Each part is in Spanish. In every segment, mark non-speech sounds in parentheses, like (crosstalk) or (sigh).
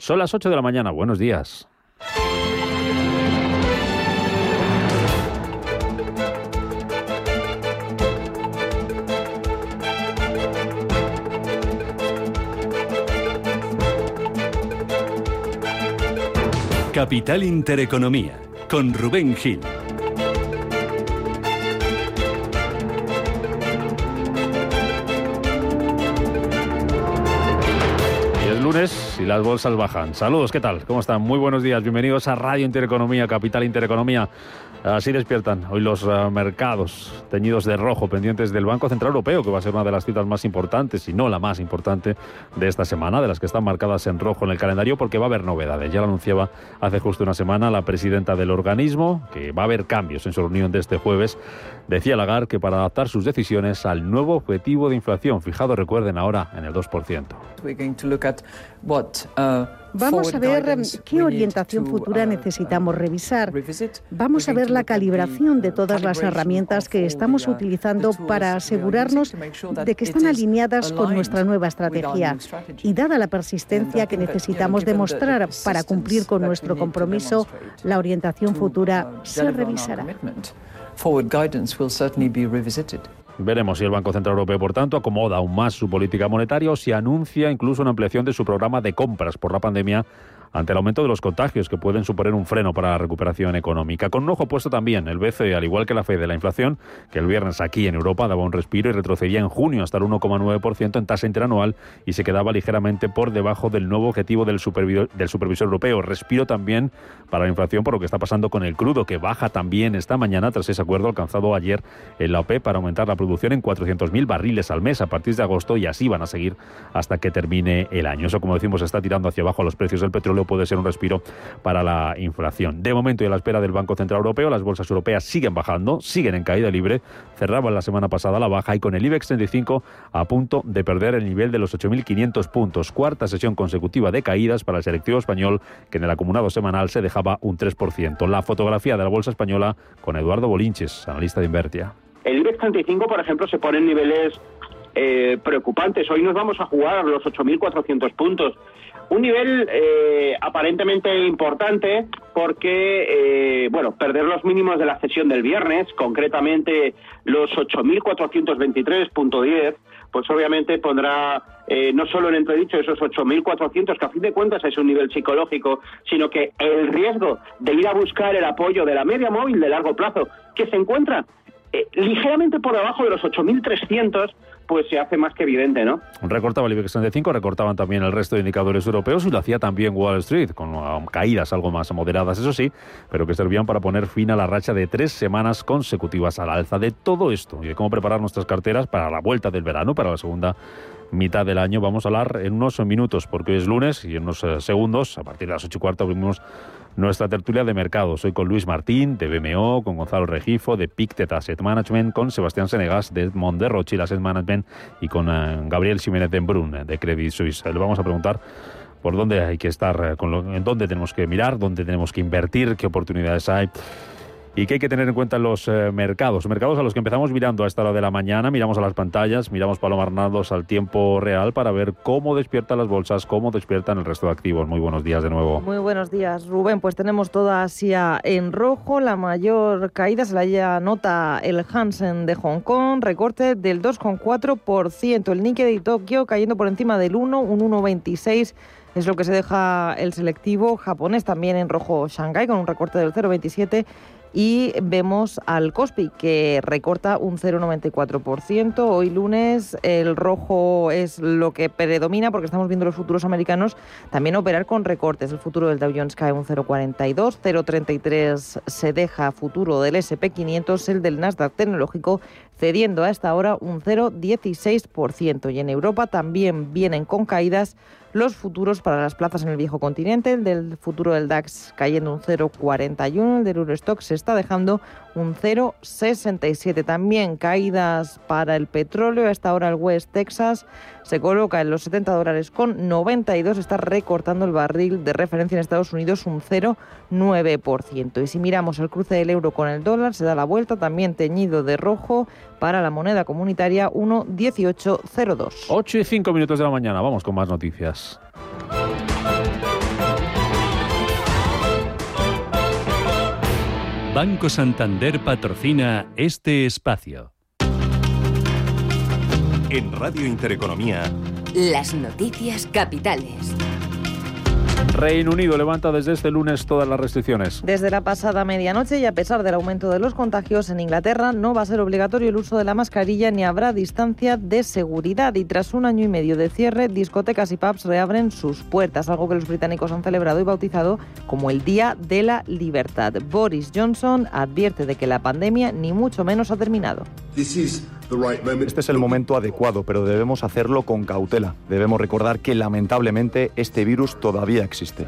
Son las 8 de la mañana. Buenos días. Capital Intereconomía, con Rubén Gil. Las bolsas bajan. Saludos, ¿qué tal? ¿Cómo están? Muy buenos días. Bienvenidos a Radio Intereconomía, Capital Intereconomía. Así despiertan hoy los uh, mercados teñidos de rojo, pendientes del Banco Central Europeo, que va a ser una de las citas más importantes, y no la más importante de esta semana, de las que están marcadas en rojo en el calendario, porque va a haber novedades. Ya lo anunciaba hace justo una semana la presidenta del organismo, que va a haber cambios en su reunión de este jueves. Decía Lagarde que para adaptar sus decisiones al nuevo objetivo de inflación, fijado, recuerden ahora, en el 2%. Vamos a ver qué orientación futura necesitamos revisar. Vamos a ver la calibración de todas las herramientas que estamos utilizando para asegurarnos de que están alineadas con nuestra nueva estrategia. Y dada la persistencia que necesitamos demostrar para cumplir con nuestro compromiso, la orientación futura se revisará. Veremos si el Banco Central Europeo, por tanto, acomoda aún más su política monetaria o si anuncia incluso una ampliación de su programa de compras por la pandemia ante el aumento de los contagios que pueden suponer un freno para la recuperación económica. Con un ojo puesto también el BCE, al igual que la FED de la inflación, que el viernes aquí en Europa daba un respiro y retrocedía en junio hasta el 1,9% en tasa interanual y se quedaba ligeramente por debajo del nuevo objetivo del supervisor, del supervisor europeo. Respiro también para la inflación por lo que está pasando con el crudo, que baja también esta mañana tras ese acuerdo alcanzado ayer en la OPE para aumentar la producción en 400.000 barriles al mes a partir de agosto y así van a seguir hasta que termine el año. Eso, como decimos, está tirando hacia abajo los precios del petróleo puede ser un respiro para la inflación. De momento y a la espera del Banco Central Europeo, las bolsas europeas siguen bajando, siguen en caída libre, cerraban la semana pasada la baja y con el IBEX 35 a punto de perder el nivel de los 8.500 puntos. Cuarta sesión consecutiva de caídas para el selectivo español, que en el acumulado semanal se dejaba un 3%. La fotografía de la bolsa española con Eduardo Bolinches, analista de Invertia. El IBEX 35, por ejemplo, se pone en niveles eh, preocupantes. Hoy nos vamos a jugar los 8.400 puntos. Un nivel eh, aparentemente importante porque, eh, bueno, perder los mínimos de la sesión del viernes, concretamente los 8.423.10, pues obviamente pondrá eh, no solo en entredicho esos 8.400, que a fin de cuentas es un nivel psicológico, sino que el riesgo de ir a buscar el apoyo de la media móvil de largo plazo, que se encuentra eh, ligeramente por debajo de los 8.300, pues se hace más que evidente, ¿no? Recortaba el IBEX 35, recortaban también el resto de indicadores europeos y lo hacía también Wall Street, con um, caídas algo más moderadas, eso sí, pero que servían para poner fin a la racha de tres semanas consecutivas al alza de todo esto y de cómo preparar nuestras carteras para la vuelta del verano, para la segunda mitad del año. Vamos a hablar en unos minutos, porque hoy es lunes y en unos eh, segundos, a partir de las ocho y cuarto, abrimos nuestra tertulia de mercado. Soy con Luis Martín, de BMO, con Gonzalo Regifo, de Pictet Asset Management, con Sebastián Senegas, de Edmond de Rothschild Asset Management, y con uh, Gabriel Jiménez de Brun, de Credit Suisse. Le vamos a preguntar por dónde hay que estar, con lo, en dónde tenemos que mirar, dónde tenemos que invertir, qué oportunidades hay y qué hay que tener en cuenta en los eh, mercados. Mercados a los que empezamos mirando a esta hora de la mañana, miramos a las pantallas, miramos palomarnados al tiempo real para ver cómo despiertan las bolsas, cómo despiertan el resto de activos. Muy buenos días de nuevo. Muy buenos días, Rubén. Pues tenemos toda Asia en rojo. La mayor caída se la ya nota el Hansen de Hong Kong, recorte del 2,4%. El Nikkei de Tokio cayendo por encima del 1, un 1,26% es lo que se deja el selectivo japonés también en rojo Shanghai con un recorte del 0,27 y vemos al Kospi que recorta un 0,94%. Hoy lunes el rojo es lo que predomina porque estamos viendo los futuros americanos también operar con recortes. El futuro del Dow Jones cae un 0,42, 0,33 se deja futuro del SP500, el del Nasdaq tecnológico cediendo a esta hora un 0,16%. Y en Europa también vienen con caídas los futuros para las plazas en el viejo continente, el del futuro del DAX cayendo un 0,41, el del Eurostock se está dejando un 0,67. También caídas para el petróleo, a esta hora el West Texas se coloca en los 70 dólares con 92, está recortando el barril de referencia en Estados Unidos un 0,9%. Y si miramos el cruce del euro con el dólar, se da la vuelta también teñido de rojo para la moneda comunitaria 1,1802. 8 y 5 minutos de la mañana, vamos con más noticias. Banco Santander patrocina este espacio. En Radio Intereconomía, las noticias capitales. Reino Unido levanta desde este lunes todas las restricciones. Desde la pasada medianoche y a pesar del aumento de los contagios en Inglaterra, no va a ser obligatorio el uso de la mascarilla ni habrá distancia de seguridad. Y tras un año y medio de cierre, discotecas y pubs reabren sus puertas, algo que los británicos han celebrado y bautizado como el Día de la Libertad. Boris Johnson advierte de que la pandemia ni mucho menos ha terminado. Este es el momento adecuado, pero debemos hacerlo con cautela. Debemos recordar que lamentablemente este virus todavía existe.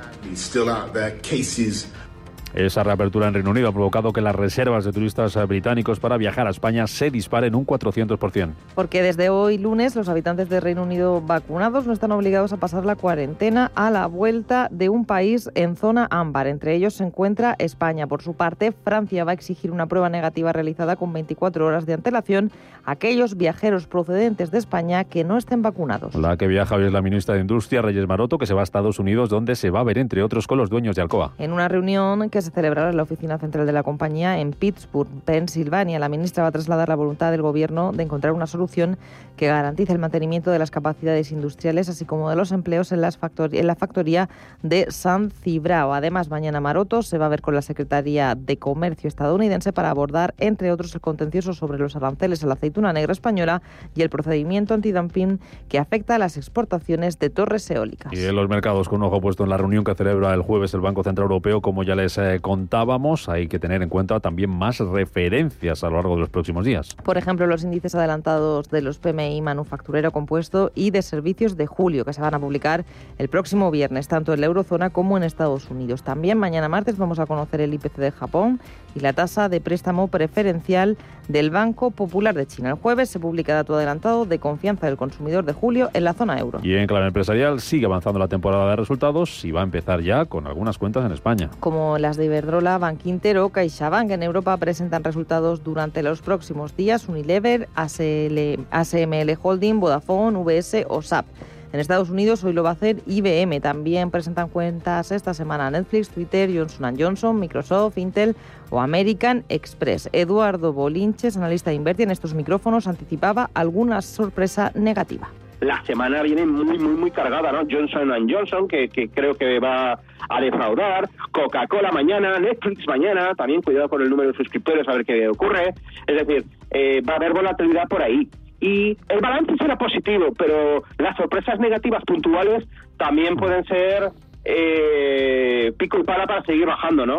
Esa reapertura en Reino Unido ha provocado que las reservas de turistas británicos para viajar a España se disparen un 400%. Porque desde hoy lunes los habitantes de Reino Unido vacunados no están obligados a pasar la cuarentena a la vuelta de un país en zona ámbar. Entre ellos se encuentra España. Por su parte, Francia va a exigir una prueba negativa realizada con 24 horas de antelación a aquellos viajeros procedentes de España que no estén vacunados. La que viaja hoy es la ministra de Industria, Reyes Maroto, que se va a Estados Unidos, donde se va a ver, entre otros, con los dueños de Alcoa. En una reunión que se celebrará en la oficina central de la compañía en Pittsburgh, Pensilvania. La ministra va a trasladar la voluntad del Gobierno de encontrar una solución que garantice el mantenimiento de las capacidades industriales, así como de los empleos en, las en la factoría de San Cibrao. Además, mañana Maroto se va a ver con la Secretaría de Comercio estadounidense para abordar, entre otros, el contencioso sobre los aranceles a la aceituna negra española y el procedimiento antidumping que afecta a las exportaciones de torres eólicas. Y en los mercados, con un ojo puesto en la reunión que celebra el jueves el Banco Central Europeo, como ya les eh, contábamos, hay que tener en cuenta también más referencias a lo largo de los próximos días. Por ejemplo, los índices adelantados de los PMI manufacturero compuesto y de servicios de julio, que se van a publicar el próximo viernes, tanto en la eurozona como en Estados Unidos. También mañana martes vamos a conocer el IPC de Japón y la tasa de préstamo preferencial del Banco Popular de China. El jueves se publica dato adelantado de confianza del consumidor de julio en la zona euro. Y en clave empresarial sigue avanzando la temporada de resultados y va a empezar ya con algunas cuentas en España. Como las de Iberdrola, Banquintero, CaixaBank en Europa presentan resultados durante los próximos días. Unilever, ASL, ASML Holding, Vodafone, VS o SAP. En Estados Unidos hoy lo va a hacer IBM. También presentan cuentas esta semana Netflix, Twitter, Johnson Johnson, Microsoft, Intel o American Express. Eduardo Bolinches, analista de Inverti en estos micrófonos, anticipaba alguna sorpresa negativa. La semana viene muy, muy, muy cargada, ¿no? Johnson Johnson, que, creo que va a defraudar, Coca-Cola mañana, Netflix mañana, también cuidado con el número de suscriptores a ver qué ocurre. Es decir, eh, va a haber volatilidad por ahí y el balance será positivo, pero las sorpresas negativas puntuales también pueden ser eh, pico y pala para seguir bajando, ¿no?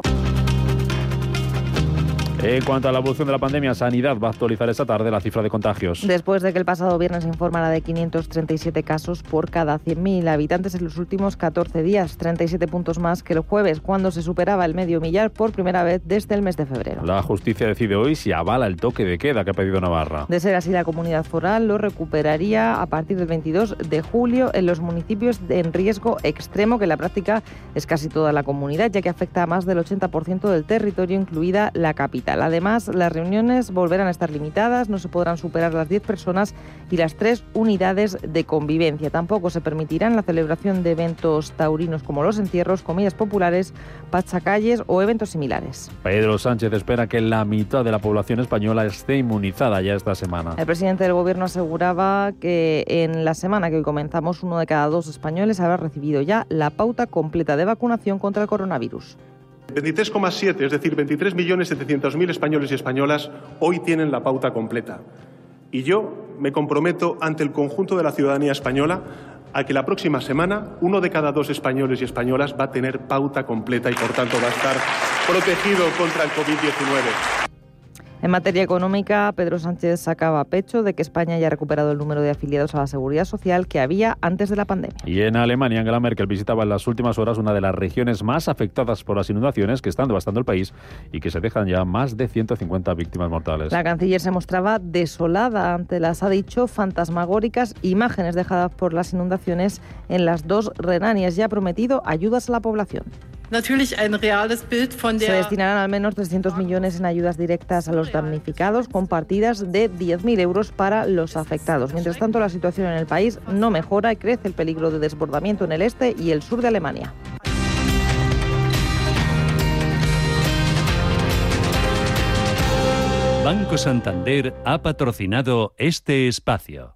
En cuanto a la evolución de la pandemia, Sanidad va a actualizar esta tarde la cifra de contagios. Después de que el pasado viernes informara de 537 casos por cada 100.000 habitantes en los últimos 14 días, 37 puntos más que el jueves, cuando se superaba el medio millar por primera vez desde el mes de febrero. La justicia decide hoy si avala el toque de queda que ha pedido Navarra. De ser así, la comunidad foral lo recuperaría a partir del 22 de julio en los municipios en riesgo extremo, que en la práctica es casi toda la comunidad, ya que afecta a más del 80% del territorio, incluida la capital. Además, las reuniones volverán a estar limitadas, no se podrán superar las 10 personas y las tres unidades de convivencia. Tampoco se permitirán la celebración de eventos taurinos como los entierros, comidas populares, pachacalles o eventos similares. Pedro Sánchez espera que la mitad de la población española esté inmunizada ya esta semana. El presidente del gobierno aseguraba que en la semana que hoy comenzamos, uno de cada dos españoles habrá recibido ya la pauta completa de vacunación contra el coronavirus. 23,7, es decir, 23.700.000 españoles y españolas hoy tienen la pauta completa. Y yo me comprometo ante el conjunto de la ciudadanía española a que la próxima semana uno de cada dos españoles y españolas va a tener pauta completa y, por tanto, va a estar protegido contra el COVID-19. En materia económica, Pedro Sánchez sacaba pecho de que España haya recuperado el número de afiliados a la seguridad social que había antes de la pandemia. Y en Alemania, Angela Merkel visitaba en las últimas horas una de las regiones más afectadas por las inundaciones que están devastando el país y que se dejan ya más de 150 víctimas mortales. La canciller se mostraba desolada ante las, ha dicho, fantasmagóricas imágenes dejadas por las inundaciones en las dos Renanias y ha prometido ayudas a la población. Se destinarán al menos 300 millones en ayudas directas a los damnificados, con partidas de 10.000 euros para los afectados. Mientras tanto, la situación en el país no mejora y crece el peligro de desbordamiento en el este y el sur de Alemania. Banco Santander ha patrocinado este espacio.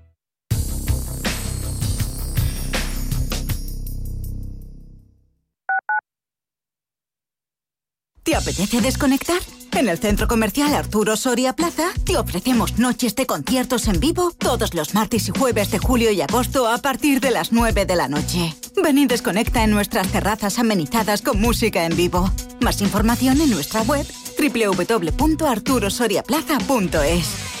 ¿Te apetece desconectar? En el centro comercial Arturo Soria Plaza te ofrecemos noches de conciertos en vivo todos los martes y jueves de julio y agosto a partir de las 9 de la noche. Ven y desconecta en nuestras terrazas amenizadas con música en vivo. Más información en nuestra web www.arturosoriaplaza.es.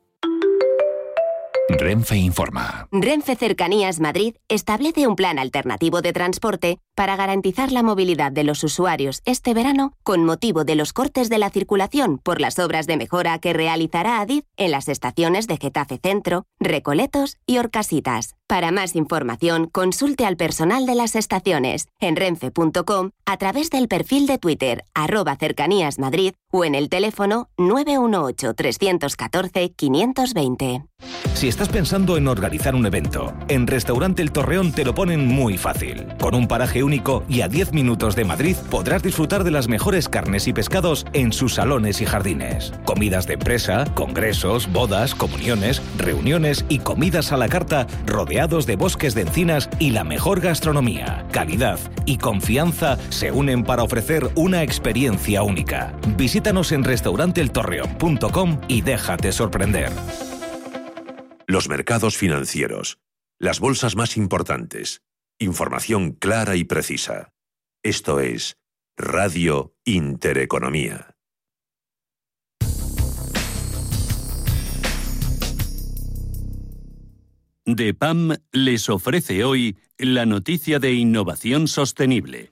Renfe informa. Renfe Cercanías Madrid establece un plan alternativo de transporte para garantizar la movilidad de los usuarios este verano con motivo de los cortes de la circulación por las obras de mejora que realizará Adif en las estaciones de Getafe Centro, Recoletos y Orcasitas. Para más información, consulte al personal de las estaciones en renfe.com a través del perfil de Twitter arroba cercanías Madrid o en el teléfono 918-314-520. Si estás pensando en organizar un evento, en Restaurante El Torreón te lo ponen muy fácil. Con un paraje único y a 10 minutos de Madrid podrás disfrutar de las mejores carnes y pescados en sus salones y jardines. Comidas de empresa, congresos, bodas, comuniones, reuniones y comidas a la carta rodeadas de bosques de encinas y la mejor gastronomía, calidad y confianza se unen para ofrecer una experiencia única. Visítanos en restauranteeltorreón.com y déjate sorprender. Los mercados financieros. Las bolsas más importantes. Información clara y precisa. Esto es Radio Intereconomía. DEPAM les ofrece hoy la noticia de innovación sostenible.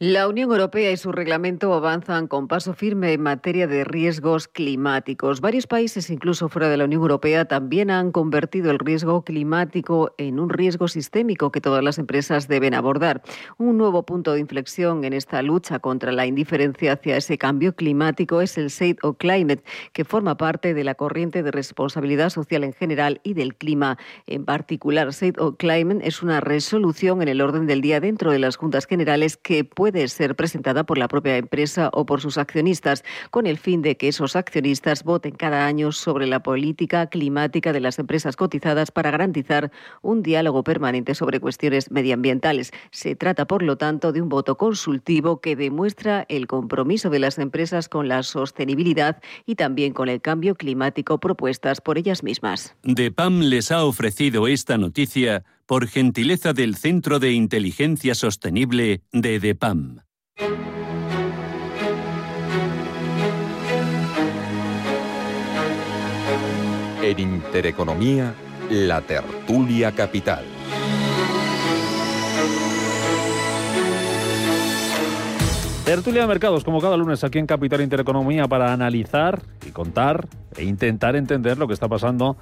La Unión Europea y su reglamento avanzan con paso firme en materia de riesgos climáticos. Varios países, incluso fuera de la Unión Europea, también han convertido el riesgo climático en un riesgo sistémico que todas las empresas deben abordar. Un nuevo punto de inflexión en esta lucha contra la indiferencia hacia ese cambio climático es el State of Climate, que forma parte de la corriente de responsabilidad social en general y del clima en particular. State of Climate es una resolución en el orden del día dentro de las juntas generales que puede ser presentada por la propia empresa o por sus accionistas, con el fin de que esos accionistas voten cada año sobre la política climática de las empresas cotizadas para garantizar un diálogo permanente sobre cuestiones medioambientales. Se trata, por lo tanto, de un voto consultivo que demuestra el compromiso de las empresas con la sostenibilidad y también con el cambio climático propuestas por ellas mismas. DEPAM les ha ofrecido esta noticia por gentileza del Centro de Inteligencia Sostenible de DEPAM. En Intereconomía, la tertulia capital. Tertulia de mercados, como cada lunes aquí en Capital Intereconomía, para analizar y contar e intentar entender lo que está pasando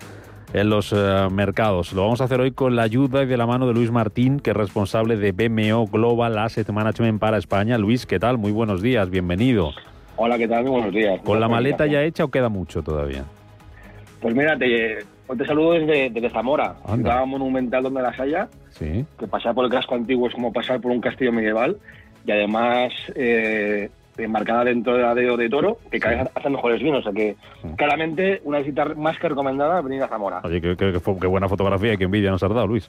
en los eh, mercados. Lo vamos a hacer hoy con la ayuda y de la mano de Luis Martín, que es responsable de BMO Global Asset Management para España. Luis, ¿qué tal? Muy buenos días, bienvenido. Hola, ¿qué tal? Muy buenos días. ¿Con la maleta ya hecha o queda mucho todavía? Pues mira, te, te saludo desde, desde Zamora, ciudad monumental donde las haya. Sí. Que pasar por el casco antiguo es como pasar por un castillo medieval. Y además, eh, enmarcada dentro de la de, de Toro, que cada vez hace mejores vinos. O sea que claramente una visita más que recomendada venir a Zamora. Oye, qué, qué, qué buena fotografía y qué envidia nos has dado, Luis.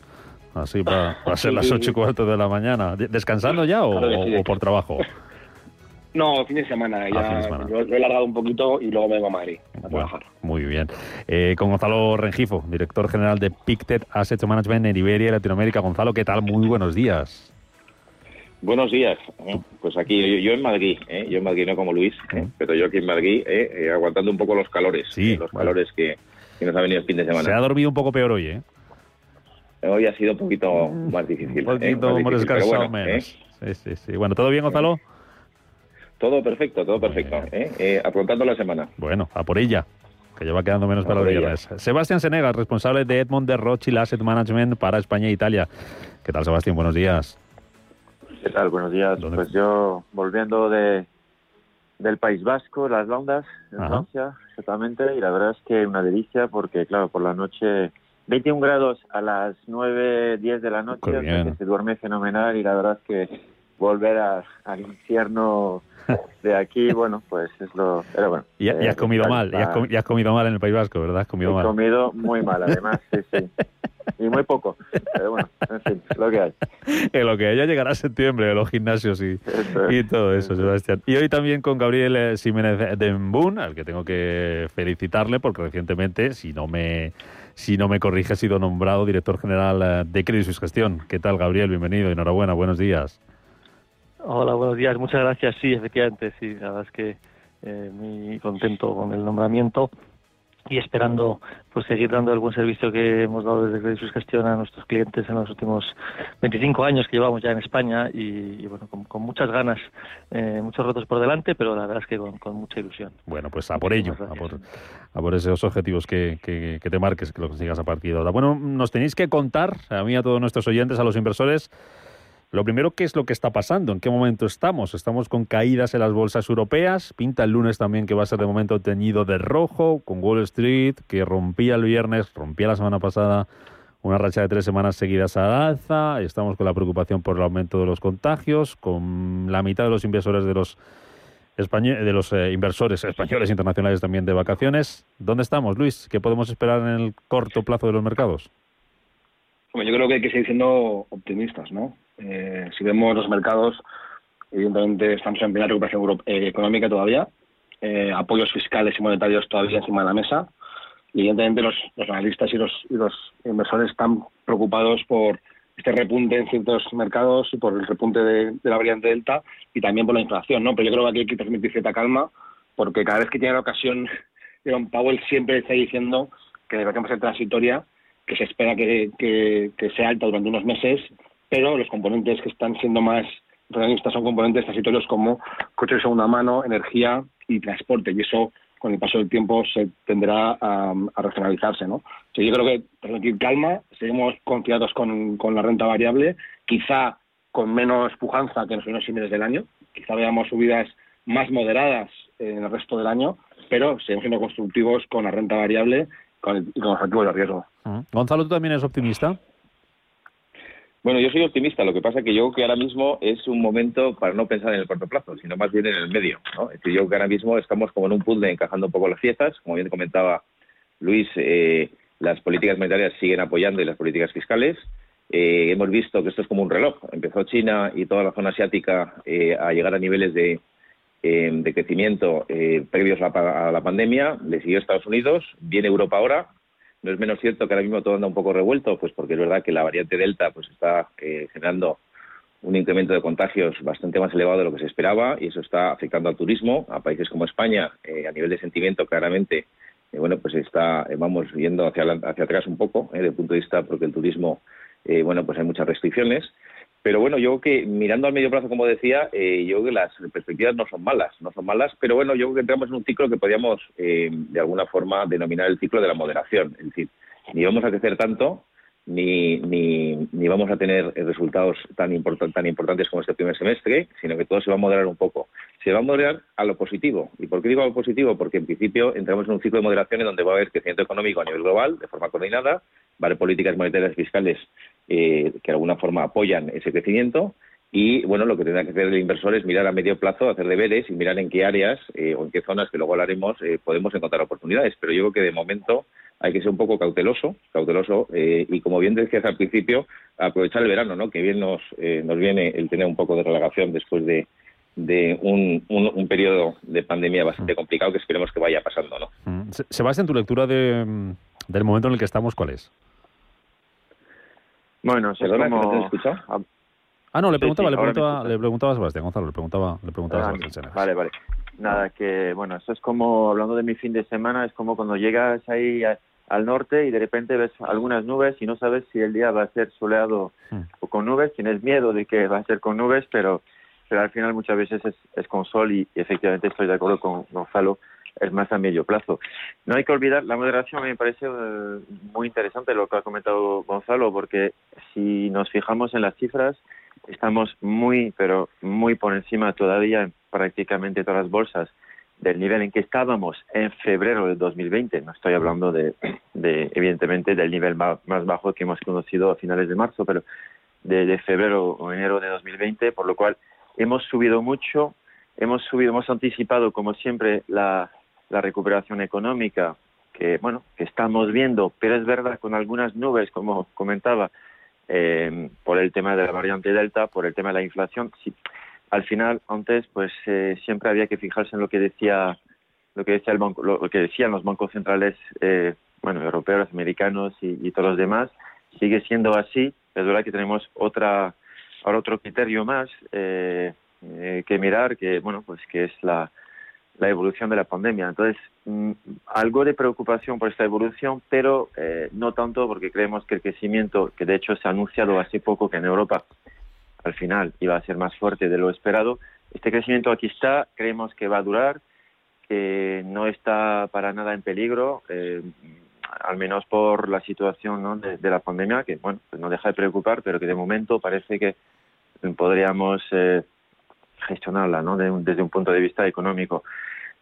Así para, (laughs) para ser las ocho y cuarto de la mañana. ¿Descansando ya o, Claro que sí. o por trabajo? (laughs) No, fin de semana. Ya Ah, fin de semana. Lo, lo he largado un poquito y luego me vengo a Madrid a trabajar. Muy bien. Eh, con Gonzalo Rengifo, director general de Pictet Asset Management en Iberia y Latinoamérica. Gonzalo, ¿qué tal? Muy buenos días. Buenos días. ¿eh? Pues aquí, yo, en Madrid, ¿eh? yo en Madrid no como Luis, ¿eh? pero yo aquí en Madrid, aguantando un poco los calores, los calores que, nos ha venido el fin de semana. Se ha dormido un poco peor hoy, ¿eh? Hoy ha sido un poquito más difícil. Un poquito más, descansado menos. Sí, sí, sí. Bueno, ¿todo bien, Gonzalo? Todo perfecto, todo perfecto. ¿eh? afrontando la semana. Bueno, a por ella que ya va quedando menos para los viernes. Sebastián Senegas, responsable de Edmond de Rothschild Asset Management para España e Italia. ¿Qué tal, Sebastián? Buenos días. ¿Qué tal? Buenos días. Pues yo, volviendo de del País Vasco, las Londas, en Francia, exactamente, y la verdad es que una delicia porque, claro, por la noche 21 grados a las 9, 10 de la noche, que se duerme fenomenal y la verdad es que volver al infierno de aquí, (laughs) bueno, pues es lo... Pero bueno, y, has eh, comido mal, y, has comido mal en el País Vasco, ¿verdad? Has comido He comido muy mal, (laughs) además, sí, sí. Y muy poco, pero bueno, en fin, lo que hay. (laughs) En lo que hay, ya llegará septiembre, los gimnasios y, y todo eso, Sebastián. Y hoy también con Gabriel Jiménez de Mbun, al que tengo que felicitarle porque recientemente, si no me si no me corrige, ha sido nombrado director general eh, de Credit Suisse Gestión. ¿Qué tal, Gabriel? Bienvenido, enhorabuena, buenos días. Hola, buenos días. Muchas gracias. Sí, efectivamente, sí. La verdad es que eh, muy contento con el nombramiento y esperando pues seguir dando el buen servicio que hemos dado desde Credit Suisse Gestión a nuestros clientes en los últimos 25 años que llevamos ya en España y, bueno, con, muchas ganas, eh, muchos retos por delante, pero la verdad es que con, mucha ilusión. Bueno, pues a por ello, a por, a por, esos objetivos que, que, que te marques, que lo consigas a partir de ahora. Bueno, nos tenéis que contar, a mí, a todos nuestros oyentes, a los inversores, lo primero, ¿qué es lo que está pasando? ¿En qué momento estamos? Estamos con caídas en las bolsas europeas. Pinta el lunes también que va a ser de momento teñido de rojo, con Wall Street, que rompía el viernes, rompía la semana pasada una racha de tres semanas seguidas a alza. Estamos con la preocupación por el aumento de los contagios, con la mitad de los inversores de los de los eh, inversores españoles internacionales también de vacaciones. ¿Dónde estamos, Luis? ¿Qué podemos esperar en el corto plazo de los mercados? Bueno, yo creo que hay que seguir siendo optimistas, ¿no? Eh, si vemos los mercados, evidentemente estamos en plena recuperación eh, económica todavía, eh, apoyos fiscales y monetarios todavía encima de la mesa. Y evidentemente los, analistas y los, los inversores están preocupados por este repunte en ciertos mercados y por el repunte de, la variante Delta y también por la inflación, ¿no? Pero yo creo que aquí hay que transmitir cierta calma porque cada vez que tiene la ocasión, (laughs) Jerome Powell siempre está diciendo que debería ser transitoria, que se espera que, que sea alta durante unos meses pero los componentes que están siendo más realistas son componentes transitorios como coches de segunda mano, energía y transporte, y eso con el paso del tiempo se tendrá a, regionalizarse. ¿no? yo creo que transmitir calma, seguimos confiados con, la renta variable, quizá con menos pujanza que en los primeros meses del año, quizá veamos subidas más moderadas en el resto del año, pero seguimos siendo constructivos con la renta variable con y con los activos de riesgo. Gonzalo, ¿tú también eres optimista? Bueno, yo soy optimista. Lo que pasa es que yo creo que ahora mismo es un momento para no pensar en el corto plazo, sino más bien en el medio. ¿no? Es decir, yo creo que ahora mismo estamos como en un puzzle encajando un poco las fiestas. Como bien comentaba Luis, eh, las políticas monetarias siguen apoyando y las políticas fiscales. Eh, hemos visto que esto es como un reloj. Empezó China y toda la zona asiática eh, a llegar a niveles de, de crecimiento previos a a la pandemia. Le siguió Estados Unidos, viene Europa ahora no es menos cierto que ahora mismo todo anda un poco revuelto, pues porque es verdad que la variante Delta pues está eh, generando un incremento de contagios bastante más elevado de lo que se esperaba y eso está afectando al turismo, a países como España, eh, a nivel de sentimiento claramente, eh, bueno, pues está, vamos yendo hacia, hacia atrás un poco, desde el punto de vista porque el turismo, bueno, pues hay muchas restricciones pero bueno, yo creo que mirando al medio plazo, como decía, eh, yo creo que las perspectivas no son malas, no son malas, pero bueno, yo creo que entramos en un ciclo que podríamos eh, de alguna forma denominar el ciclo de la moderación. Es decir, ni vamos a crecer tanto, ni, ni, ni vamos a tener resultados tan, tan importantes como este primer semestre, sino que todo se va a moderar un poco. Se va a moderar a lo positivo. ¿Y por qué digo a lo positivo? Porque en principio entramos en un ciclo de moderación en donde va a haber crecimiento económico a nivel global, de forma coordinada, va a haber políticas monetarias fiscales eh, que de alguna forma apoyan ese crecimiento. Y bueno, lo que tendrá que hacer el inversor es mirar a medio plazo, hacer deberes y mirar en qué áreas eh, o en qué zonas, que luego hablaremos, eh, podemos encontrar oportunidades. Pero yo creo que de momento hay que ser un poco cauteloso, cauteloso y como bien decías al principio, aprovechar el verano, ¿no? Que bien nos, nos viene el tener un poco de relagación después de, de un, un, periodo de pandemia bastante mm. complicado que esperemos que vaya pasando, ¿no? Mm. Sebastián, tu lectura de, del momento en el que estamos, ¿cuál es? Bueno, es como... ¿no Ah, no, le preguntaba, le, preguntaba le preguntaba a Sebastián Gonzalo, le preguntaba, le preguntaba a Sebastián Vale, vale. Nada, que bueno, eso es como, hablando de mi fin de semana, es como cuando llegas ahí al norte y de repente ves algunas nubes y no sabes si el día va a ser soleado hmm. o con nubes, tienes miedo de que va a ser con nubes, pero, pero al final muchas veces es, con sol y, efectivamente estoy de acuerdo con Gonzalo, es más a medio plazo. No hay que olvidar, la moderación me parece eh, muy interesante lo que ha comentado Gonzalo, porque si nos fijamos en las cifras, estamos muy, pero muy por encima todavía en prácticamente todas las bolsas del nivel en que estábamos en febrero de 2020. No estoy hablando de, de evidentemente, del nivel más, bajo que hemos conocido a finales de marzo, pero de, febrero o enero de 2020, por lo cual hemos subido mucho, hemos subido, hemos anticipado, como siempre, la, la recuperación económica que, bueno, que estamos viendo, pero es verdad con algunas nubes, como comentaba, eh, por el tema de la variante Delta, por el tema de la inflación. Sí, al final, antes, pues eh, siempre había que fijarse en lo que decía lo que decía el banco, lo, que decían los bancos centrales, eh, bueno, europeos, americanos y, todos los demás. Sigue siendo así. Es verdad que tenemos otra ahora otro criterio más que mirar, que bueno, pues que es la la evolución de la pandemia. Entonces, mm, algo de preocupación por esta evolución, pero eh, no tanto porque creemos que el crecimiento, que de hecho se ha anunciado hace poco que en Europa al final iba a ser más fuerte de lo esperado, este crecimiento aquí está, creemos que va a durar, que no está para nada en peligro, eh, al menos por la situación de, la pandemia, que bueno, pues no deja de preocupar, pero que de momento parece que podríamos eh, gestionarla ¿no? desde un punto de vista económico.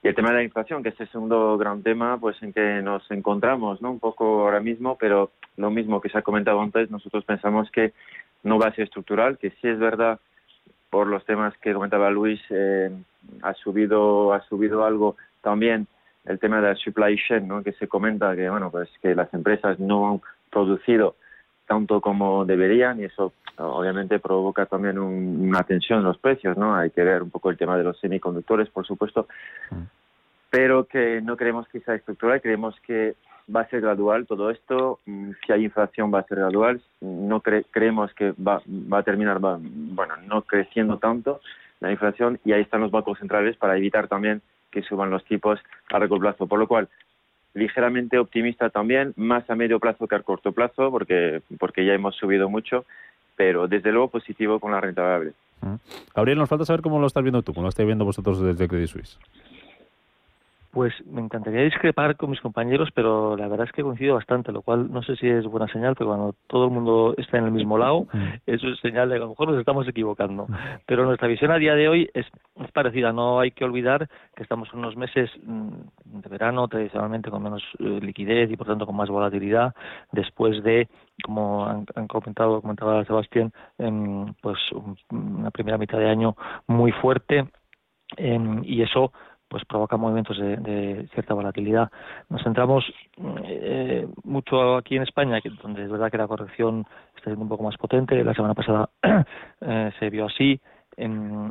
Y el tema de la inflación, que es el segundo gran tema, pues en que nos encontramos, ¿no? Un poco ahora mismo, pero lo mismo que se ha comentado antes, nosotros pensamos que no va a ser estructural, que sí es verdad por los temas que comentaba Luis, eh, ha subido ha subido algo también el tema de la supply chain, ¿no? Que se comenta que bueno, pues que las empresas no han producido tanto como deberían y eso obviamente provoca también una tensión en los precios, ¿no? Hay que ver un poco el tema de los semiconductores, por supuesto, mm. pero que no creemos que sea estructural, creemos que va a ser gradual todo esto, mm, si hay inflación va a ser gradual, no creemos que va, va a terminar, bueno, no creciendo tanto la inflación y ahí están los bancos centrales para evitar también que suban los tipos a largo plazo, por lo cual ligeramente optimista también, más a medio plazo que a corto plazo, porque, porque ya hemos subido mucho, pero desde luego positivo con la renta variable. Gabriel, nos falta saber cómo lo estás viendo tú, cómo lo estáis viendo vosotros desde Credit Suisse. Pues me encantaría discrepar con mis compañeros, pero la verdad es que coincido bastante, lo cual no sé si es buena señal, pero cuando todo el mundo está en el mismo lado, (laughs) mm. eso es señal de que a lo mejor nos estamos equivocando. Mm. Pero nuestra visión a día de hoy es, parecida. No hay que olvidar que estamos en unos meses mm, de verano, tradicionalmente con menos eh, liquidez y por tanto con más volatilidad, después de como han, comentado comentaba Sebastián, pues una primera mitad de año muy fuerte em, y eso pues provoca movimientos de, cierta volatilidad. Nos centramos eh, mucho aquí en España, que, donde es verdad que la corrección está siendo un poco más potente. La semana pasada (clears throat) eh, se vio así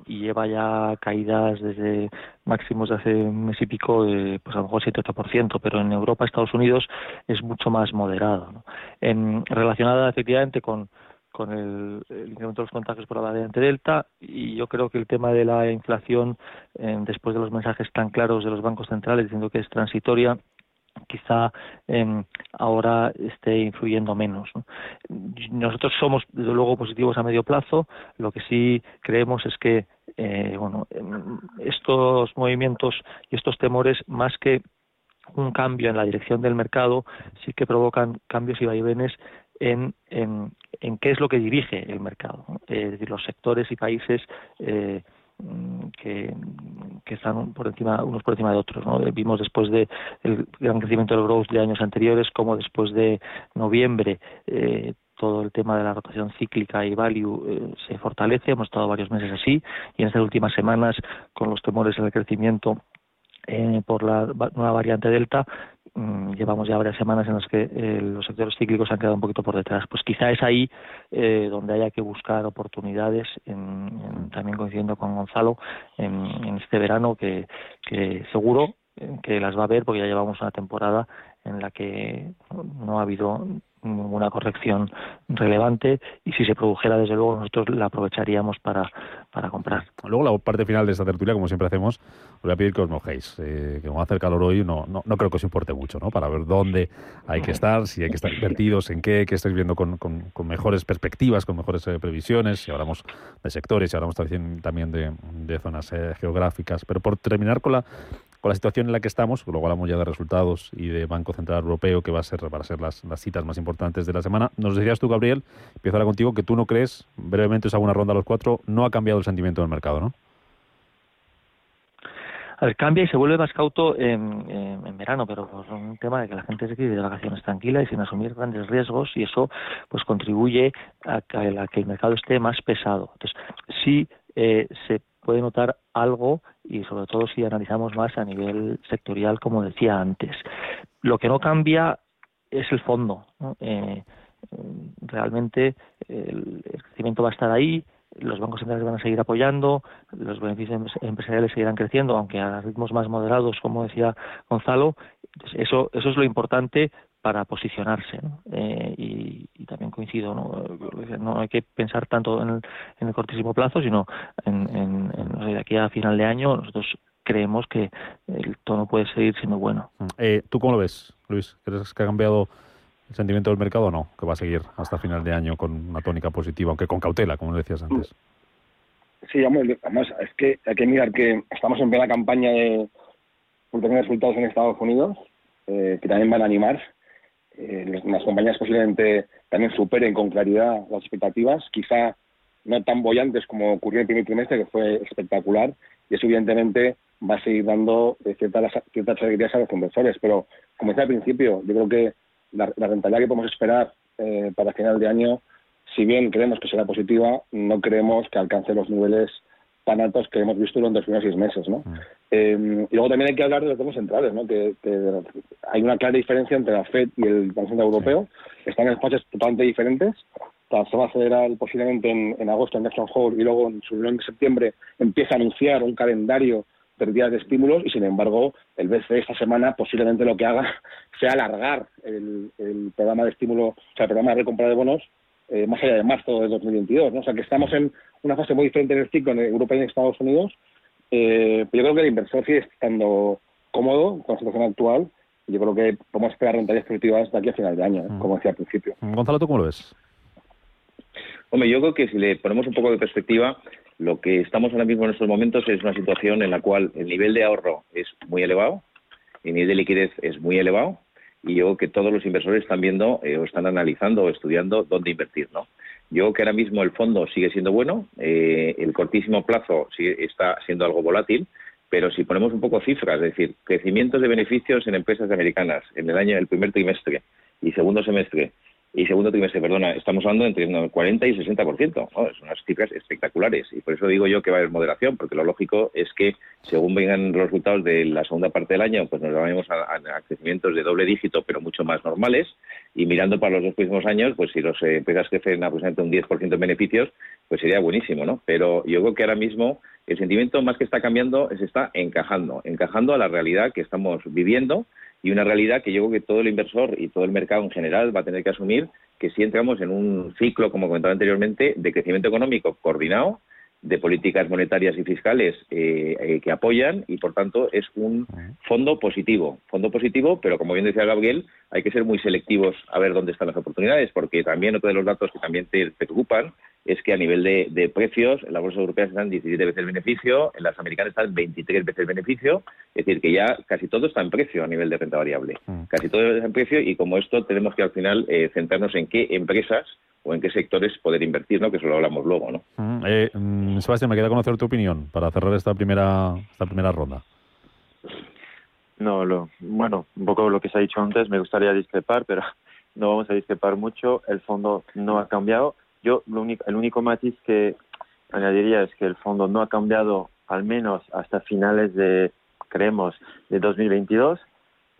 y lleva ya caídas desde máximos de hace un mes y pico, pues a lo mejor 7-8%, pero en Europa, Estados Unidos es mucho más moderado. ¿no? En, relacionada efectivamente con con el, incremento de los contagios por la variante Delta y yo creo que el tema de la inflación, eh, después de los mensajes tan claros de los bancos centrales diciendo que es transitoria, quizá em, ahora esté influyendo menos. Nosotros somos, desde luego, positivos a medio plazo. Lo que sí creemos es que eh, bueno, em, estos movimientos y estos temores, más que un cambio en la dirección del mercado, sí que provocan cambios y vaivenes en, en, en qué es lo que dirige el mercado, es decir, los sectores y países eh, que, que, están por encima unos por encima de otros. ¿no? Vimos después del gran crecimiento del growth de años anteriores, como después de noviembre eh, todo el tema de la rotación cíclica y value eh, se fortalece. Hemos estado varios meses así y en estas últimas semanas, con los temores del crecimiento eh, por la nueva variante Delta, mm, llevamos ya varias semanas en las que eh, los sectores cíclicos han quedado un poquito por detrás. Pues quizá es ahí eh, donde haya que buscar oportunidades, también coincidiendo con Gonzalo, en, este verano, que, que seguro que las va a ver porque ya llevamos una temporada en la que no ha habido una corrección relevante y si se produjera, desde luego, nosotros la aprovecharíamos para, para comprar. Luego, la parte final de esta tertulia, como siempre hacemos, os voy a pedir que os mojéis. Eh, que como hace el calor hoy, no, no, no, creo que os importe mucho, ¿no? Para ver dónde hay que estar, si hay que estar invertidos, en qué, qué estáis viendo con, con, mejores perspectivas, con mejores eh, previsiones, si hablamos de sectores, si hablamos también, también de, de zonas eh, geográficas. Pero por terminar con la con la situación en la que estamos, luego hablamos ya de resultados y de Banco Central Europeo, que va a ser para ser las, las citas más importantes de la semana. Nos decías tú, Gabriel, empiezo ahora contigo, que tú no crees, brevemente os hago una ronda a los cuatro, no ha cambiado el sentimiento del mercado, ¿no? A ver, cambia y se vuelve más cauto en, en, verano, pero es un tema de que la gente se quede de vacaciones tranquila y sin asumir grandes riesgos y eso pues contribuye a que, a que el mercado esté más pesado. Entonces, sí eh, se puede notar algo y sobre todo si analizamos más a nivel sectorial, como decía antes. Lo que no cambia es el fondo. Eh, realmente el, crecimiento va a estar ahí, los bancos centrales van a seguir apoyando, los beneficios em-, empresariales seguirán creciendo, aunque a ritmos más moderados, como decía Gonzalo. Eso, eso es lo importante para posicionarse. Eh, y, también coincido, ¿no? no hay que pensar tanto en el, cortísimo plazo, sino en, de aquí a final de año nosotros creemos que el tono puede seguir siendo bueno. Mm. Eh, ¿Tú cómo lo ves, Luis? ¿Crees que ha cambiado el sentimiento del mercado o no? Que va a seguir hasta final de año con una tónica positiva, aunque con cautela, como decías antes. Sí, además, es que hay que mirar que estamos en plena campaña de por tener resultados en Estados Unidos, eh, que también van a animar eh, las compañías posiblemente también superen con claridad las expectativas, quizá no tan bollantes como ocurrió en el primer trimestre, que fue espectacular, y eso evidentemente va a seguir dando eh, ciertas, ciertas alegrías a los inversores. Pero, como decía al principio, yo creo que la, rentabilidad que podemos esperar eh, para final de año, si bien creemos que será positiva, no creemos que alcance los niveles tan altos que hemos visto durante los primeros seis meses. ¿no? Mm. Eh, y luego también hay que hablar de los bancos centrales, ¿no? que, hay una clara diferencia entre la FED y el Banco Central Europeo. Están en espacios totalmente diferentes. La Reserva Federal posiblemente en, en agosto en Jackson Hole y luego en su reunión de septiembre empieza a anunciar un calendario de días de estímulos y sin embargo el BCE esta semana posiblemente lo que haga (laughs) sea alargar el, programa de estímulo, o sea, el programa de recompra de bonos eh, más allá de marzo de 2022. ¿no? O sea que estamos en una fase muy diferente en el ciclo en Europa y en Estados Unidos eh, yo creo que el inversor sigue estando cómodo con la situación actual. Yo creo que podemos esperar rentabilidades positivas de aquí a final de año, ¿eh? como decía al principio. Gonzalo, ¿tú cómo lo ves? Hombre, yo creo que si le ponemos un poco de perspectiva, lo que estamos ahora mismo en estos momentos es una situación en la cual el nivel de ahorro es muy elevado, el nivel de liquidez es muy elevado, y yo creo que todos los inversores están viendo eh, o están analizando o estudiando dónde invertir, ¿no? Yo creo que ahora mismo el fondo sigue siendo bueno, eh, el cortísimo plazo sigue, está siendo algo volátil, pero si ponemos un poco cifras, es decir, crecimientos de beneficios en empresas americanas en el año el primer trimestre y segundo semestre y segundo trimestre, perdona, estamos hablando entre 40 y 60%. Son unas cifras espectaculares y por eso digo yo que va a haber moderación, porque lo lógico es que según vengan los resultados de la segunda parte del año, pues nos vamos a, crecimientos de doble dígito, pero mucho más normales. Y mirando para los dos próximos años, pues si los empresas crecen aproximadamente un 10% en beneficios, pues sería buenísimo, ¿no? Pero yo creo que ahora mismo el sentimiento más que está cambiando es está encajando, encajando a la realidad que estamos viviendo y una realidad que yo creo que todo el inversor y todo el mercado en general va a tener que asumir que si entramos en un ciclo, como comentaba anteriormente, de crecimiento económico coordinado, de políticas monetarias y fiscales eh, eh, que apoyan y por tanto es un fondo positivo, fondo positivo, pero como bien decía Gabriel, hay que ser muy selectivos a ver dónde están las oportunidades, porque también otro de los datos que también te, preocupan es que a nivel de, precios, en las bolsas europeas están 17 veces el beneficio, en las americanas están 23 veces el beneficio, es decir, que ya casi todo está en precio a nivel de renta variable. Mm. Casi todo está en precio y como esto tenemos que al final eh, centrarnos en qué empresas o en qué sectores poder invertir, ¿no? que eso lo hablamos luego. ¿no? Mm, eh, mm, Sebastián, me queda conocer tu opinión para cerrar esta primera, esta primera ronda. No, lo, bueno, un poco lo que se ha dicho antes, me gustaría discrepar, pero (laughs) no vamos a discrepar mucho. El fondo no ha cambiado. Yo, lo único, el único matiz que añadiría es que el fondo no ha cambiado al menos hasta finales de, creemos, de 2022.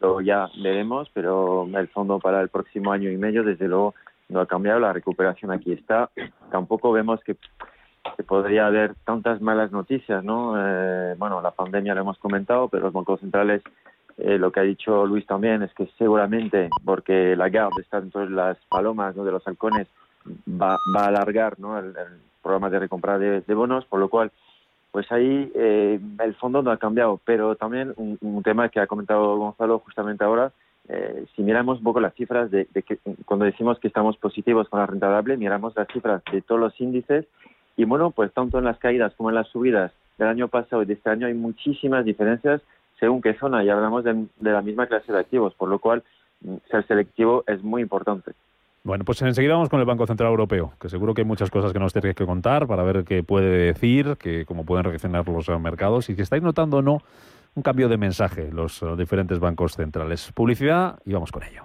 Luego ya veremos, pero el fondo para el próximo año y medio, desde luego, no ha cambiado, la recuperación aquí está. Tampoco vemos que, podría haber tantas malas noticias, ¿no? Eh, bueno, la pandemia lo hemos comentado, pero los bancos centrales eh, lo que ha dicho Luis también es que seguramente, porque la Lagarde está dentro de las palomas, ¿no? de los halcones, va, va a alargar ¿no? el, programa de recompra de, bonos, por lo cual, pues ahí eh, el fondo no ha cambiado. Pero también un, tema que ha comentado Gonzalo justamente ahora, eh, si miramos un poco las cifras de, que cuando decimos que estamos positivos con la rentable, miramos las cifras de todos los índices y bueno, pues tanto en las caídas como en las subidas del año pasado y de este año hay muchísimas diferencias según qué zona y hablamos de, la misma clase de activos, por lo cual mm, ser selectivo es muy importante. Bueno, pues enseguida vamos con el Banco Central Europeo, que seguro que hay muchas cosas que nos tenéis que contar para ver qué puede decir, que cómo pueden reaccionar los mercados y si estáis notando o no un cambio de mensaje los eh, diferentes bancos centrales. Publicidad y vamos con ello.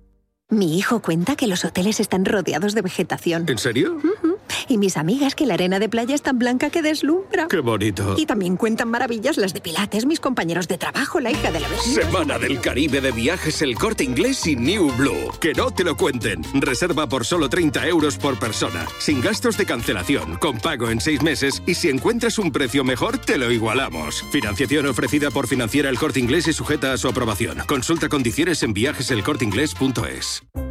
Mi hijo cuenta que los hoteles están rodeados de vegetación. ¿En serio? Y mis amigas que la arena de playa es tan blanca que deslumbra. ¡Qué bonito! Y también cuentan maravillas las de Pilates, mis compañeros de trabajo, la hija de la vecina. Semana del Caribe de viajes El Corte Inglés y New Blue. Que no te lo cuenten. Reserva por solo 30 euros por persona. Sin gastos de cancelación, con pago en seis meses y si encuentras un precio mejor, te lo igualamos. Financiación ofrecida por Financiera El Corte Inglés y sujeta a su aprobación. Consulta condiciones en viajeselcorteinglés.es.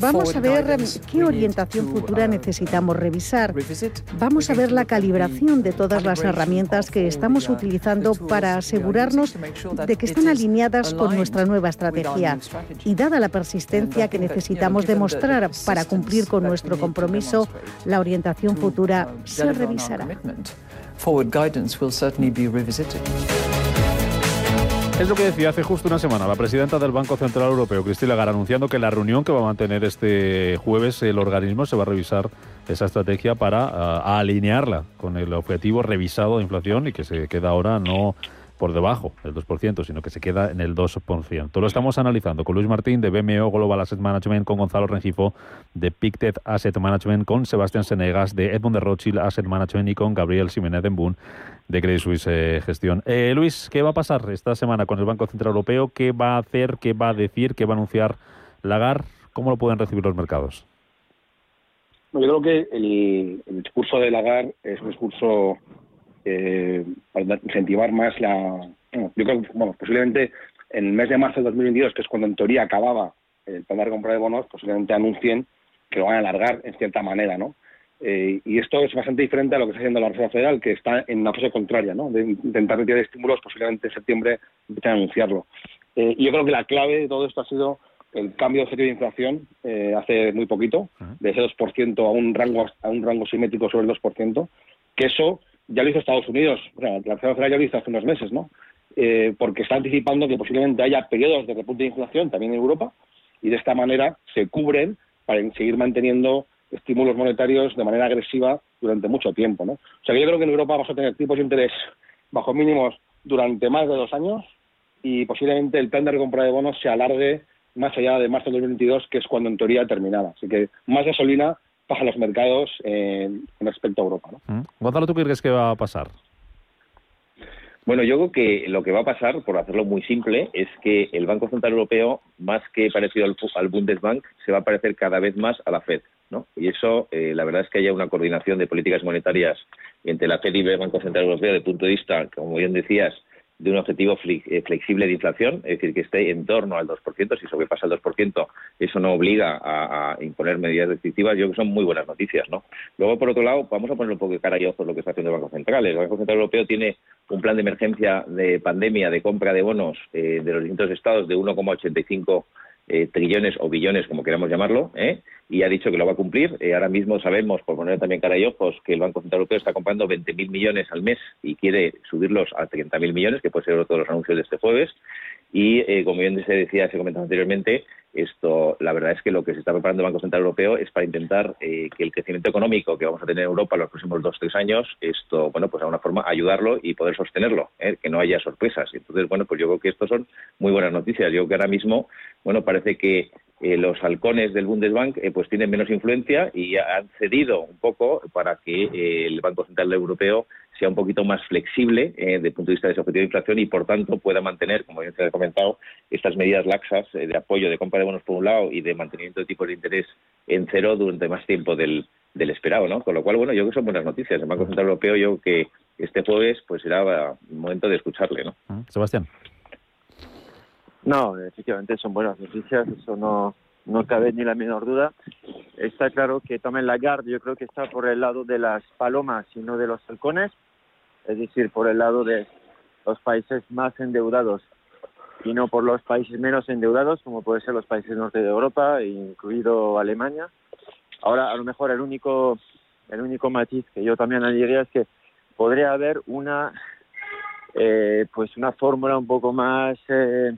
Vamos a ver qué orientación futura uh, necesitamos revisar. Vamos a ver la calibración de todas las herramientas que estamos uh, utilizando para asegurarnos de que están alineadas con nuestra nueva estrategia. Y dada la persistencia que necesitamos demostrar para cumplir con nuestro compromiso, la orientación futura se revisará. Es lo que decía hace justo una semana la presidenta del Banco Central Europeo, Christine Lagarde, anunciando que la reunión que va a mantener este jueves el organismo se va a revisar esa estrategia para ah, alinearla con el objetivo revisado de inflación y que se queda ahora no por debajo del 2%, sino que se queda en el 2%. Lo estamos analizando con Luis Martín de BMO Global Asset Management, con Gonzalo Rengifo de Pictet Asset Management, con Sebastián Senegas de Edmund de Rothschild Asset Management y con Gabriel Jiménez Boon de Credit Suisse eh, Gestión. Eh, Luis, ¿qué va a pasar esta semana con el Banco Central Europeo? ¿Qué va a hacer? ¿Qué va a decir? ¿Qué va a anunciar Lagarde? ¿Cómo lo pueden recibir los mercados? Yo creo que el, discurso de Lagarde es un discurso eh, para incentivar más la... yo creo que bueno, posiblemente en el mes de marzo de 2022, que es cuando en teoría acababa el plan de compra de bonos, posiblemente anuncien que lo van a alargar en cierta manera, ¿no? Eh, y esto es bastante diferente a lo que está haciendo la Reserva Federal, que está en una fase contraria, ¿no? de intentar retirar estímulos, posiblemente en septiembre empiecen a anunciarlo. Eh, y yo creo que la clave de todo esto ha sido el cambio de objetivo de inflación eh, hace muy poquito, de ese 2% a un rango a un rango simétrico sobre el 2%, que eso ya lo hizo Estados Unidos, la Reserva Federal ya lo hizo hace unos meses, ¿no? Eh, porque está anticipando que posiblemente haya periodos de repunte de inflación también en Europa y de esta manera se cubren para seguir manteniendo estímulos monetarios de manera agresiva durante mucho tiempo. ¿no? O sea que yo creo que en Europa vamos a tener tipos de interés bajo mínimos durante más de dos años y posiblemente el plan de recompra de bonos se alargue más allá de marzo de 2022, que es cuando en teoría terminaba. Así que más gasolina para los mercados eh, con respecto a Europa. ¿no? Mm. Gonzalo, ¿tú crees que va a pasar? Bueno, yo creo que lo que va a pasar, por hacerlo muy simple, es que el Banco Central Europeo, más que parecido al, al Bundesbank, se va a parecer cada vez más a la Fed. ¿no? Y eso, eh, la verdad es que haya una coordinación de políticas monetarias entre la Fed y el Banco Central Europeo, el punto de vista, como bien decías, de un objetivo eh, flexible de inflación, es decir, que esté en torno al 2%. Si sobrepasa el 2%, eso no obliga a, imponer medidas restrictivas. Yo creo que son muy buenas noticias. ¿no? Luego, por otro lado, vamos a poner un poco de cara y ojos lo que está haciendo el Banco Central. El Banco Central Europeo tiene un plan de emergencia de pandemia, de compra de bonos eh, de los distintos estados de 1,85 eh, trillones o billones, como queramos llamarlo, ¿eh? y ha dicho que lo va a cumplir. Eh, ahora mismo sabemos, por poner también cara y ojos, que el Banco Central Europeo está comprando 20.000 millones al mes y quiere subirlos a 30.000 millones, que puede ser otro de los anuncios de este jueves. Y, eh, como bien se decía, se comentaba anteriormente, esto, la verdad es que lo que se está preparando el Banco Central Europeo es para intentar eh, que el crecimiento económico que vamos a tener en Europa en los próximos dos tres años, esto, bueno, pues de alguna forma ayudarlo y poder sostenerlo, ¿eh? que no haya sorpresas. Entonces, bueno, pues yo creo que esto son muy buenas noticias. Yo creo que ahora mismo, bueno, parece que eh, los halcones del Bundesbank eh, pues tienen menos influencia y han cedido un poco para que el Banco Central Europeo sea un poquito más flexible desde el punto de vista de su objetivo de inflación y por tanto pueda mantener, como ya se ha comentado, estas medidas laxas de apoyo de compra de bonos por un lado y de mantenimiento de tipos de interés en cero durante más tiempo del, del esperado, ¿no? Con lo cual, bueno, yo creo que son buenas noticias. El Banco Central Europeo, yo creo que este jueves pues será momento de escucharle, ¿no? Sebastián. No, efectivamente son buenas noticias, eso no, no cabe ni la menor duda. Está claro que también Lagarde yo creo que está por el lado de las palomas y no de los halcones, es decir, por el lado de los países más endeudados y no por los países menos endeudados, como pueden ser los países norte de Europa, incluido Alemania. Ahora, a lo mejor el único, el único matiz que yo también añadiría es que podría haber una, eh, pues una fórmula un poco más eh,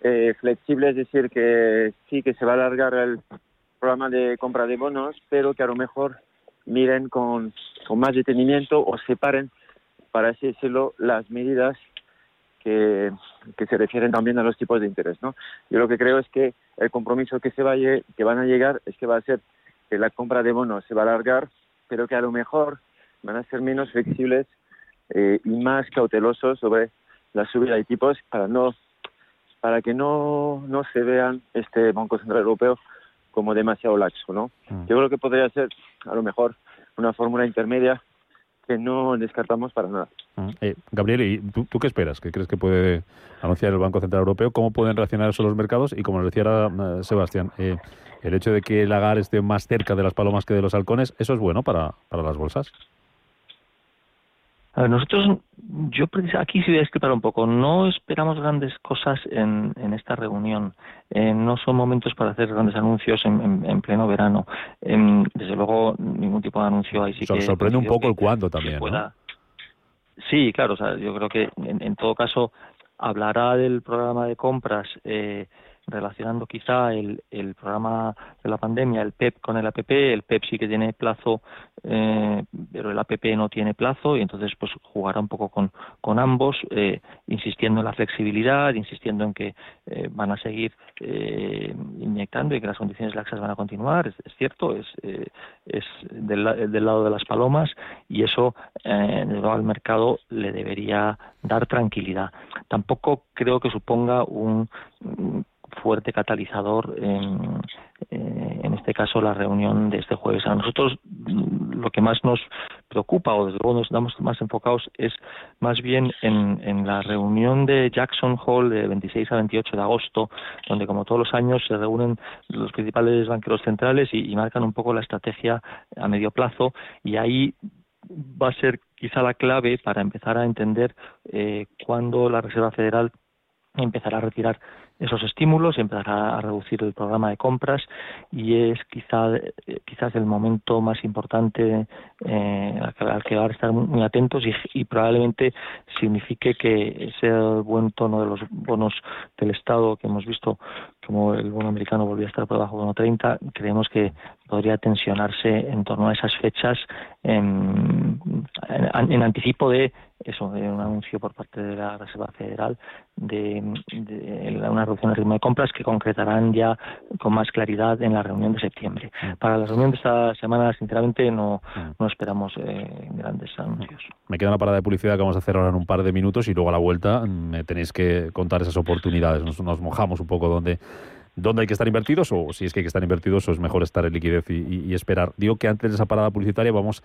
eh, flexible, es decir, que sí que se va a alargar el programa de compra de bonos, pero que a lo mejor miren con, con más detenimiento o separen, para así decirlo, las medidas que, que, se refieren también a los tipos de interés. ¿no? Yo lo que creo es que el compromiso que, se vaya, que van a llegar es que va a ser que la compra de bonos se va a alargar, pero que a lo mejor van a ser menos flexibles eh, y más cautelosos sobre la subida de tipos para no para que no, no se vean este Banco Central Europeo como demasiado laxo, ¿no? Mm. Yo creo que podría ser, a lo mejor, una fórmula intermedia que no descartamos para nada. Mm. Eh, Gabriel, ¿y tú, qué esperas? ¿Qué crees que puede anunciar el Banco Central Europeo? ¿Cómo pueden reaccionar eso los mercados? Y como nos decía eh, Sebastián, eh, el hecho de que el agar esté más cerca de las palomas que de los halcones, ¿eso es bueno para, para las bolsas? Nosotros, yo aquí sí voy a explicar un poco. No esperamos grandes cosas en, en esta reunión. Eh, no son momentos para hacer grandes anuncios en, en, pleno verano. desde luego, ningún tipo de anuncio ahí sí que. Sorprende un poco el cuándo también. Sí, claro. O sea, yo creo que en, en todo caso hablará del programa de compras. Eh, relacionando quizá el, el programa de la pandemia, el PEP con el APP, el PEP sí que tiene plazo, eh, pero el APP no tiene plazo y entonces pues jugará un poco con, con ambos, eh, insistiendo en la flexibilidad, insistiendo en que eh, van a seguir inyectando y que las condiciones laxas van a continuar, es, cierto, es, es del, del, lado de las palomas y eso al mercado le debería dar tranquilidad. Tampoco creo que suponga un fuerte catalizador en, eh, en este caso la reunión de este jueves. A nosotros mm, lo que más nos preocupa o desde luego nos damos más enfocados es más bien en, en la reunión de Jackson Hole de 26 a 28 de agosto, donde como todos los años se reúnen los principales banqueros centrales y, marcan un poco la estrategia a medio plazo y ahí va a ser quizá la clave para empezar a entender eh, cuándo la Reserva Federal empezará a retirar esos estímulos, empezar a, reducir el programa de compras y es quizá, quizás el momento más importante eh, al, que, van a estar muy atentos y, probablemente signifique que ese buen tono de los bonos del Estado que hemos visto como el bono americano volvió a estar por debajo de 1,30, creemos que podría tensionarse en torno a esas fechas en, en, anticipo de eso, de un anuncio por parte de la Reserva Federal de, una reducción del ritmo de compras que concretarán ya con más claridad en la reunión de septiembre. Mm. Para la reunión de esta semana, sinceramente, no, mm. no esperamos eh, grandes anuncios. Me queda una parada de publicidad que vamos a hacer ahora en un par de minutos y luego a la vuelta me tenéis que contar esas oportunidades. Nos, nos mojamos un poco donde dónde hay que estar invertidos o si es que hay que estar invertidos o es mejor estar en liquidez y, esperar. Digo que antes de esa parada publicitaria vamos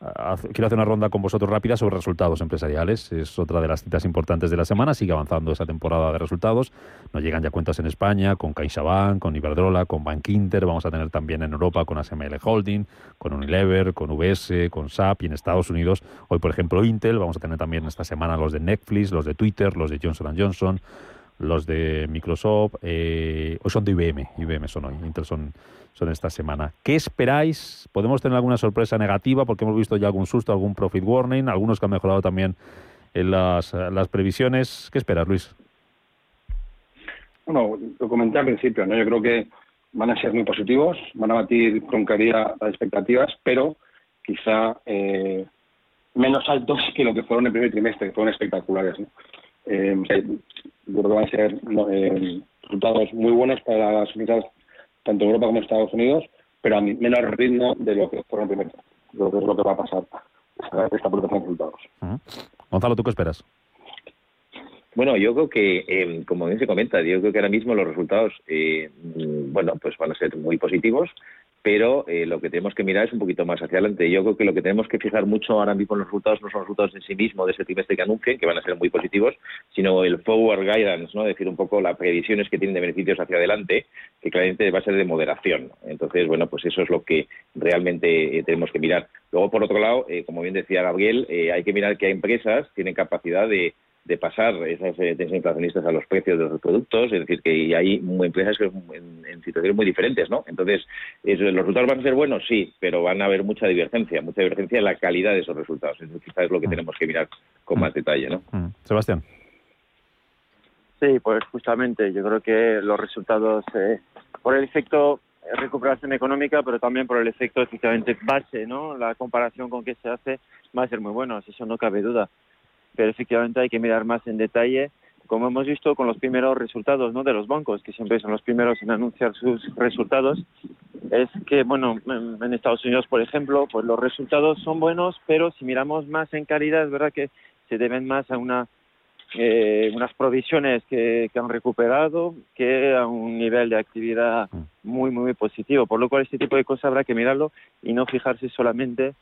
a, quiero hacer una ronda con vosotros rápida sobre resultados empresariales. Es otra de las citas importantes de la semana. Sigue avanzando esa temporada de resultados. Nos llegan ya cuentas en España con CaixaBank, con Iberdrola, con Bank Inter. Vamos a tener también en Europa con ASML Holding, con Unilever, con UBS, con SAP y en Estados Unidos. Hoy, por ejemplo, Intel. Vamos a tener también esta semana los de Netflix, los de Twitter, los de Johnson Johnson los de Microsoft, eh, hoy son de IBM, IBM son hoy, Intel son, son esta semana. ¿Qué esperáis? ¿Podemos tener alguna sorpresa negativa? Porque hemos visto ya algún susto, algún profit warning, algunos que han mejorado también en las, las previsiones. ¿Qué esperas, Luis? Bueno, lo comenté al principio, ¿no? Yo creo que van a ser muy positivos, van a batir con claridad las expectativas, pero quizá eh, menos altos que lo que fueron el primer trimestre, que fueron espectaculares. ¿no? Eh, creo que van a ser eh, resultados muy buenos para las unidades tanto en Europa como en Estados Unidos, pero a menos ritmo de lo que fueron primero. Creo que es lo que va a pasar esta, esta de resultados. Gonzalo, ¿tú qué esperas? Bueno, yo creo que, eh, como bien se comenta, yo creo que ahora mismo los resultados, eh, bueno, pues van a ser muy positivos pero eh, lo que tenemos que mirar es un poquito más hacia adelante. Yo creo que lo que tenemos que fijar mucho ahora mismo en los resultados no son los resultados en sí mismos de ese trimestre que anuncien, que van a ser muy positivos, sino el forward guidance, ¿no? Es decir, un poco las previsiones que tienen de beneficios hacia adelante, que claramente va a ser de moderación. Entonces, bueno, pues eso es lo que realmente eh, tenemos que mirar. Luego, por otro lado, eh, como bien decía Gabriel, hay que mirar que hay empresas tienen capacidad de de pasar esas eh, tensiones inflacionistas a los precios de los productos, es decir, que hay empresas que en, situaciones muy diferentes, ¿no? Entonces, ¿los resultados van a ser buenos? Sí, pero van a haber mucha divergencia, mucha divergencia en la calidad de esos resultados. Eso quizás es lo que mm. tenemos que mirar con más detalle, ¿no? Mm. Sebastián. Sí, pues justamente, yo creo que los resultados, eh, por el efecto recuperación económica, pero también por el efecto efectivamente base, ¿no? La comparación con qué se hace va a ser muy bueno, eso no cabe duda pero efectivamente hay que mirar más en detalle, como hemos visto con los primeros resultados ¿no? de los bancos, que siempre son los primeros en anunciar sus resultados, es que, bueno, en, Estados Unidos, por ejemplo, pues los resultados son buenos, pero si miramos más en calidad, es verdad que se deben más a una eh, unas provisiones que, que, han recuperado que a un nivel de actividad muy, muy positivo. Por lo cual, este tipo de cosas habrá que mirarlo y no fijarse solamente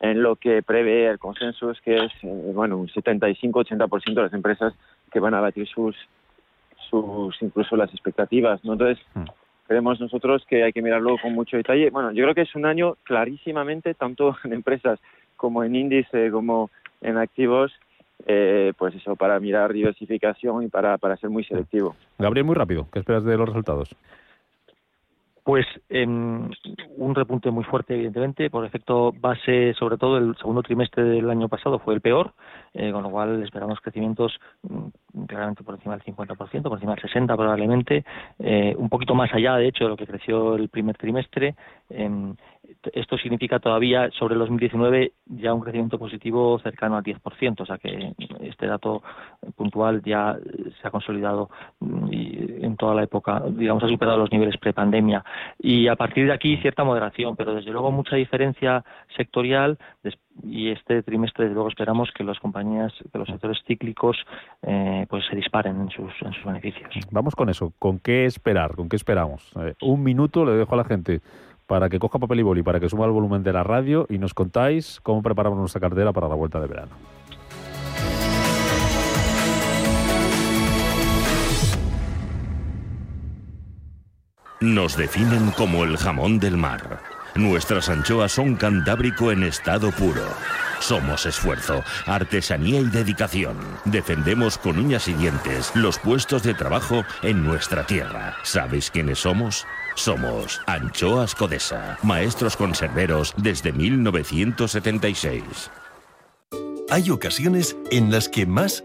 en lo que prevé el consenso es que es eh, bueno un 75-80% de las empresas que van a batir sus sus incluso las expectativas no entonces mm. creemos nosotros que hay que mirarlo con mucho detalle. Bueno yo creo que es un año clarísimamente tanto (laughs) en empresas como en índice como en activos eh, pues eso para mirar diversificación y para para ser muy selectivo. Gabriel muy rápido. Qué esperas de los resultados pues en un repunte muy fuerte, evidentemente, por efecto base, sobre todo el segundo trimestre del año pasado fue el peor, eh, con lo cual esperamos crecimientos mm, claramente por encima del 50%, por encima del 60% probablemente, eh, un poquito más allá, de hecho, de lo que creció el primer trimestre. esto significa todavía sobre el 2019 ya un crecimiento positivo cercano al 10%, o sea que este dato puntual ya se ha consolidado mm, en toda la época, digamos, ha superado los niveles prepandemia. Y a partir de aquí cierta moderación, pero desde luego mucha diferencia sectorial y este trimestre desde luego esperamos que las compañías, que los sectores cíclicos eh, pues se disparen en sus, en sus beneficios. Vamos con eso, ¿con qué esperar? ¿Con qué esperamos? Un minuto le dejo a la gente para que coja papel y boli, para que suba el volumen de la radio y nos contáis cómo preparamos nuestra cartera para la vuelta de verano. Nos definen como el jamón del mar. Nuestras anchoas son cantábrico en estado puro Somos esfuerzo, artesanía y dedicación. Defendemos con uñas y dientes los puestos de trabajo en nuestra tierra. ¿Sabéis quiénes somos? Somos Anchoas Codesa, maestros conserveros desde 1976. Hay ocasiones en las que más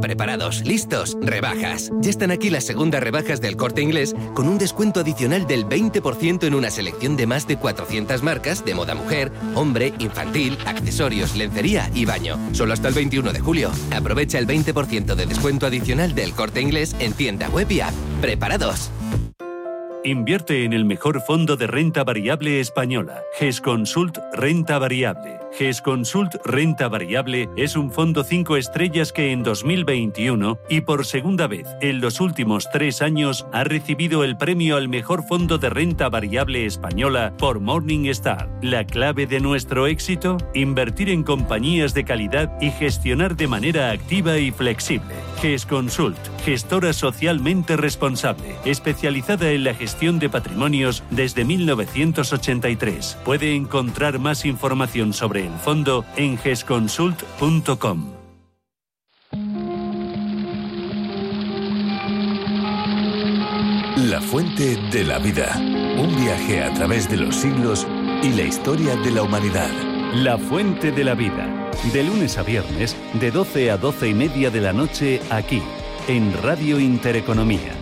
Preparados, listos, rebajas. Ya están aquí las segundas rebajas del corte inglés con un descuento adicional del 20% en una selección de más de 400 marcas de moda mujer, hombre, infantil, accesorios, lencería y baño. Solo hasta el 21 de julio. Aprovecha el 20% de descuento adicional del corte inglés en tienda web y app. Preparados. Invierte en el mejor fondo de renta variable española, GESConsult Renta Variable. GESConsult Renta Variable es un fondo 5 estrellas que en 2021 y por segunda vez en los últimos tres años ha recibido el premio al mejor fondo de renta variable española por Morningstar. La clave de nuestro éxito, invertir en compañías de calidad y gestionar de manera activa y flexible. GESConsult, gestora socialmente responsable, especializada en la gestión de patrimonios desde 1983. Puede encontrar más información sobre el fondo en gesconsult.com. La fuente de la vida. Un viaje a través de los siglos y la historia de la humanidad. La fuente de la vida. De lunes a viernes, de 12 a 12 y media de la noche, aquí, en Radio Intereconomía.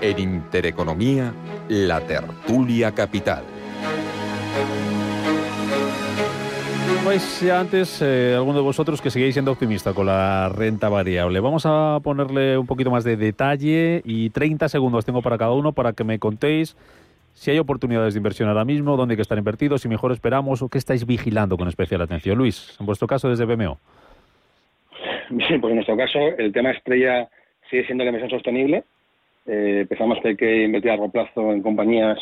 En Intereconomía, la tertulia capital. Pues antes, eh, alguno de vosotros que seguís siendo optimista con la renta variable. Vamos a ponerle un poquito más de detalle y 30 segundos tengo para cada uno para que me contéis si hay oportunidades de inversión ahora mismo, dónde hay que estar invertidos, si mejor esperamos o qué estáis vigilando con especial atención. Luis, en vuestro caso desde BMO. Sí, pues en nuestro caso el tema estrella sigue siendo la inversión sostenible. Eh, pensamos que hay que invertir a largo plazo en compañías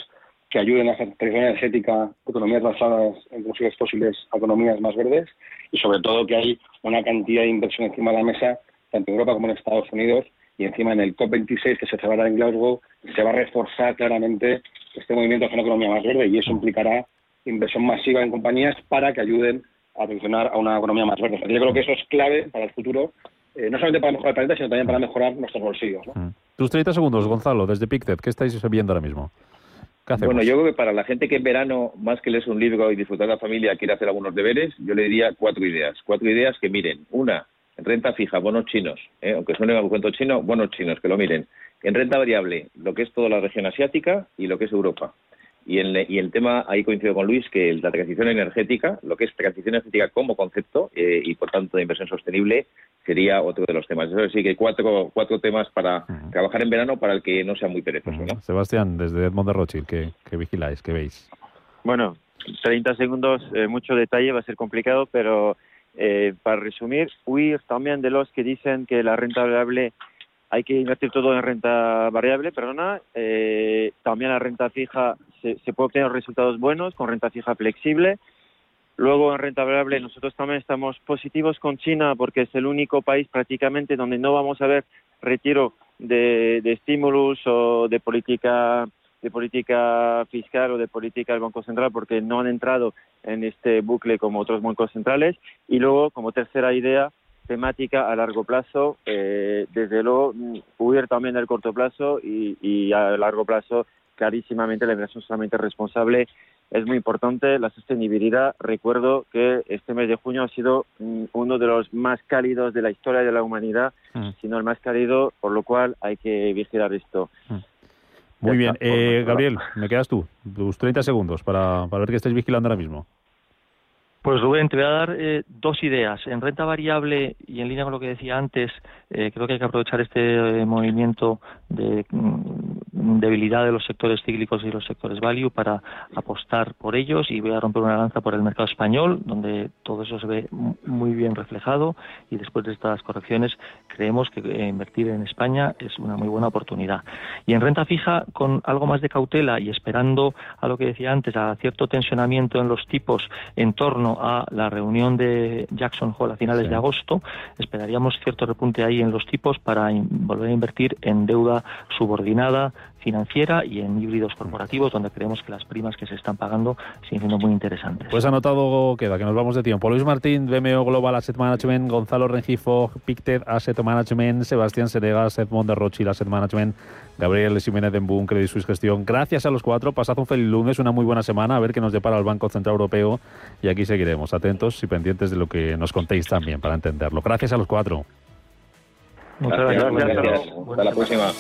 que ayuden a hacer transición energética, economías basadas en combustibles fósiles economías más verdes y sobre todo que hay una cantidad de inversión encima de la mesa, tanto en Europa como en Estados Unidos y encima en el COP26 que se celebrará en Glasgow se va a reforzar claramente este movimiento hacia una economía más verde y eso implicará inversión masiva en compañías para que ayuden a funcionar a una economía más verde. yo creo que eso es clave para el futuro, eh, no solamente para mejorar el planeta, sino también para mejorar nuestros bolsillos. ¿no? Mm. Tus 30 segundos, Gonzalo, desde Pictet, ¿qué estáis viendo ahora mismo? Bueno, yo creo que para la gente que en verano, más que leerse un libro y disfrutar de la familia, quiere hacer algunos deberes, yo le diría cuatro ideas. Cuatro ideas que miren. Una, renta fija, bonos chinos, ¿eh? aunque suene algo cuento chino, bonos chinos, que lo miren. En renta variable, lo que es toda la región asiática y lo que es Europa. Y, el, y el tema, ahí coincido con Luis, que la transición energética, lo que es transición energética como concepto eh, y por tanto de inversión sostenible, sería otro de los temas. Eso sí que cuatro, cuatro temas para trabajar en verano para el que no sea muy perezoso. ¿no? Sebastián, desde Edmond de Rothschild, ¿qué, vigiláis, qué veis? Bueno, 30 segundos, eh, mucho detalle, va a ser complicado, pero eh, para resumir, huir también de los que dicen que la renta variable hay que invertir todo en renta variable, perdona. Eh, también la renta fija se, puede obtener resultados buenos con renta fija flexible. Luego en renta variable nosotros también estamos positivos con China porque es el único país prácticamente donde no vamos a ver retiro de, de estímulos o de política de política fiscal o de política del Banco Central porque no han entrado en este bucle como otros bancos centrales. Y luego, como tercera idea, temática a largo plazo, eh, desde luego huir también del corto plazo y, y a largo plazo clarísimamente la inversión solamente responsable es muy importante. La sostenibilidad, recuerdo que este mes de junio ha sido mm, uno de los más cálidos de la historia de la humanidad, Mm. sino el más cálido, por lo cual hay que vigilar esto. Muy Ya bien. está, Eh, Gabriel, me quedas tú. Tus 30 segundos para, para ver qué estáis vigilando ahora mismo. Pues Rubén, te voy a dar eh, dos ideas. En renta variable y en línea con lo que decía antes, eh, creo que hay que aprovechar este eh, movimiento de mm, debilidad de los sectores cíclicos y los sectores value para apostar por ellos y voy a romper una lanza por el mercado español, donde todo eso se ve muy bien reflejado y después de estas correcciones creemos que invertir en España es una muy buena oportunidad. Y en renta fija, con algo más de cautela y esperando a lo que decía antes, a cierto tensionamiento en los tipos en torno a la reunión de Jackson Hole a finales de agosto, esperaríamos cierto repunte ahí en los tipos para volver a invertir en deuda subordinada, financiera y en híbridos corporativos, donde creemos que las primas que se están pagando siguen siendo muy interesantes. Pues anotado queda, que nos vamos de tiempo. Luis Martín, BMO Global Asset Management, Gonzalo Rengifo, Pictet Asset Management, Sebastián Senegas, Edmond de Rochil Asset Management, Gabriel Jiménez de Boom, Credit Suisse Gestión. Gracias a los cuatro, pasad un feliz lunes, una muy buena semana, a ver qué nos depara el Banco Central Europeo y aquí seguiremos atentos y pendientes de lo que nos contéis también para entenderlo. Gracias a los cuatro. Muchas gracias. Hasta la próxima.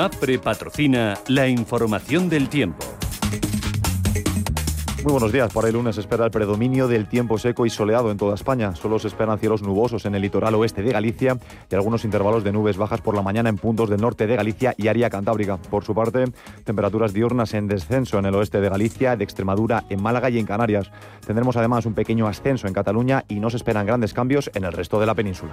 MAPRE patrocina la información del tiempo. Muy buenos días. Para el lunes espera el predominio del tiempo seco y soleado en toda España. Solo se esperan cielos nubosos en el litoral oeste de Galicia y algunos intervalos de nubes bajas por la mañana en puntos del norte de Galicia y área cantábrica. Por su parte, temperaturas diurnas en descenso en el oeste de Galicia, de Extremadura, en Málaga y en Canarias. Tendremos además un pequeño ascenso en Cataluña y no se esperan grandes cambios en el resto de la península.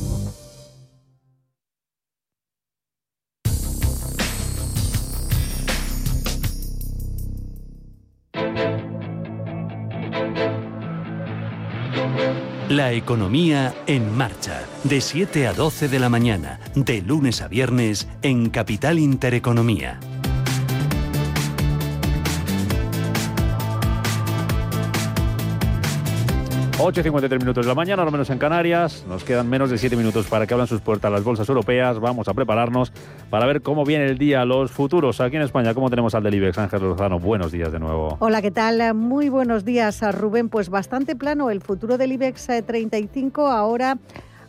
La economía en marcha, de 7 a 12 de la mañana, de lunes a viernes, en Capital Intereconomía. 8.53 minutos de la mañana, al menos en Canarias. Nos quedan menos de 7 minutos para que abran sus puertas las bolsas europeas. Vamos a prepararnos para ver cómo viene el día, los futuros aquí en España. ¿Cómo tenemos al del IBEX? Ángel Lozano, buenos días de nuevo. Hola, ¿qué tal? Muy buenos días, Rubén. Pues bastante plano el futuro del IBEX 35. Eh, Ahora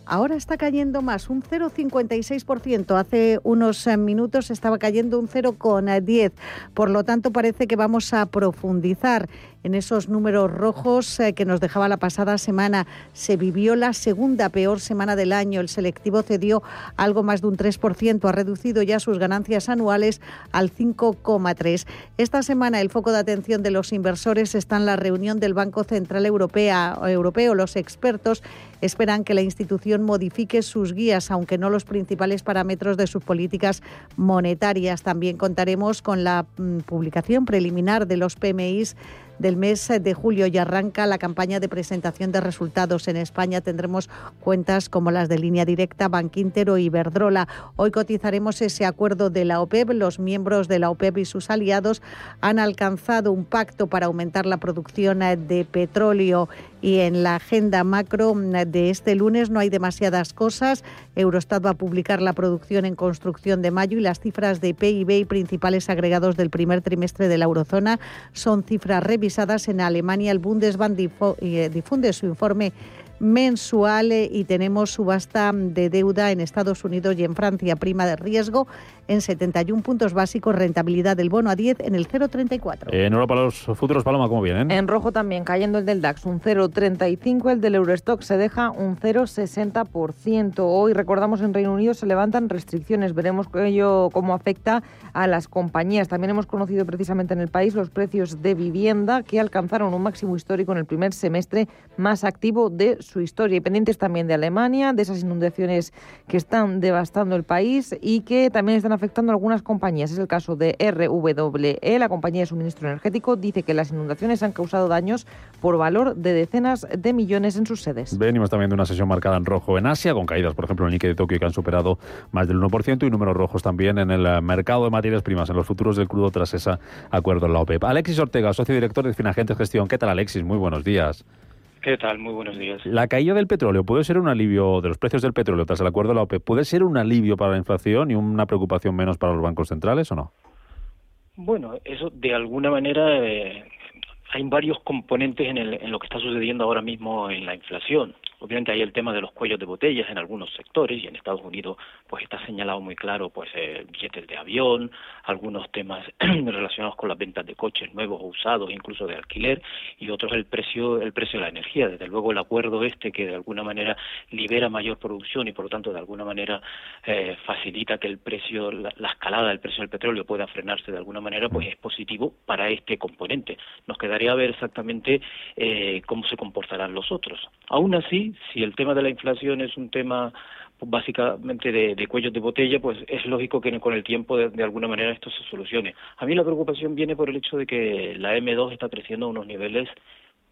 Ahora está cayendo más, un 0,56%. Hace unos eh, minutos estaba cayendo un 0,10%. Por lo tanto, parece que vamos a profundizar en esos números rojos eh, que nos dejaba la pasada semana. Se vivió la segunda peor semana del año. El selectivo cedió algo más de un 3%. Ha reducido ya sus ganancias anuales al 5,3%. Esta semana el foco de atención de los inversores está en la reunión del Banco Central Europeo. Los expertos esperan que la institución modifique sus guías, aunque no los principales parámetros de sus políticas monetarias. También contaremos con la mm, publicación preliminar de los PMIs del mes de julio y arranca la campaña de presentación de resultados. En España tendremos cuentas como las de Línea Directa, Banquintero y Iberdrola. Hoy cotizaremos ese acuerdo de la OPEP. Los miembros de la OPEP y sus aliados han alcanzado un pacto para aumentar la producción de petróleo y en la agenda macro de este lunes no hay demasiadas cosas. Eurostat va a publicar la producción en construcción de mayo y las cifras de PIB y principales agregados del primer trimestre de la eurozona son cifras revisadas en Alemania. El Bundesbank eh, difunde su informe mensual eh, y tenemos subasta de deuda en Estados Unidos y en Francia, prima de riesgo en 71 puntos básicos, rentabilidad del bono a 10 en el 0,34. En Europa los futuros, Paloma, ¿cómo vienen? En rojo también, cayendo el del DAX, un 0,35, el del Eurostock se deja un 0,60%. Hoy, recordamos, en Reino Unido se levantan restricciones, veremos ello cómo afecta a las compañías. También hemos conocido precisamente en el país los precios de vivienda que alcanzaron un máximo histórico en el primer semestre más activo de su historia. Y pendientes también de Alemania, de esas inundaciones que están devastando el país y que también están afectando algunas compañías. Es el caso de RWE, la compañía de suministro energético, dice que las inundaciones han causado daños por valor de decenas de millones en sus sedes. Venimos también de una sesión marcada en rojo en Asia, con caídas, por ejemplo, en el Nikkei de Tokio que han superado más del 1% y números rojos también en el mercado de materias primas, en los futuros del crudo tras ese acuerdo en la OPEP. Alexis Ortega, socio director de Finagentes Gestión. ¿Qué tal, Alexis? Muy buenos días. ¿Qué tal? Muy buenos días. La caída del petróleo puede ser un alivio de los precios del petróleo tras el acuerdo de la OPEP. ¿Puede ser un alivio para la inflación y una preocupación menos para los bancos centrales o no? Bueno, eso de alguna manera eh, hay varios componentes en, el, en lo que está sucediendo ahora mismo en la inflación. Obviamente hay el tema de los cuellos de botellas en algunos sectores y en Estados Unidos pues está señalado muy claro pues eh, billetes de avión, algunos temas (clears throat) relacionados con las ventas de coches nuevos o usados, incluso de alquiler y otros el precio el precio de la energía. Desde luego el acuerdo este que de alguna manera libera mayor producción y por lo tanto de alguna manera eh, facilita que el precio la, escalada del precio del petróleo pueda frenarse de alguna manera pues es positivo para este componente. Nos quedaría ver exactamente eh, cómo se comportarán los otros. Aún así si el tema de la inflación es un tema pues, básicamente de, cuellos de botella, pues es lógico que con el tiempo de, alguna manera esto se solucione. A mí la preocupación viene por el hecho de que la M2 está creciendo a unos niveles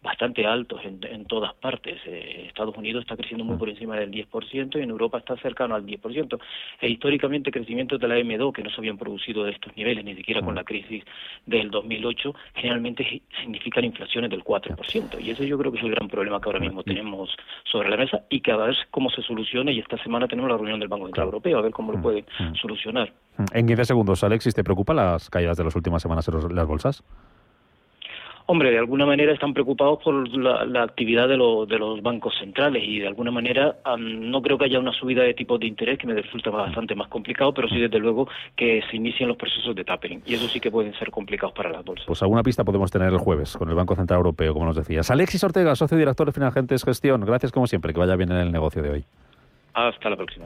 bastante altos en, en todas partes. Eh, Estados Unidos está creciendo muy mm. por encima del 10% y en Europa está cercano al 10%. E históricamente crecimientos de la M2 que no se habían producido de estos niveles, ni siquiera con mm. la crisis del 2008, generalmente significan inflaciones del 4%. Y eso yo creo que es el gran problema que ahora mm. mismo tenemos sobre la mesa y que a ver cómo se soluciona. Y esta semana tenemos la reunión del Banco Central Europeo, a ver cómo lo puede solucionar. En 15 segundos, Alexis, ¿te preocupan las caídas de las últimas semanas en las bolsas? Hombre, de alguna manera están preocupados por la, actividad de, de, los bancos centrales y de alguna manera no creo que haya una subida de tipos de interés que me resulta bastante más complicado, pero sí desde luego que se inicien los procesos de tapering y eso sí que pueden ser complicados para las bolsas. Pues alguna pista podemos tener el jueves con el Banco Central Europeo, como nos decías. Alexis Ortega, socio director de Finagentes Gestión, gracias como siempre, que vaya bien en el negocio de hoy. Hasta la próxima.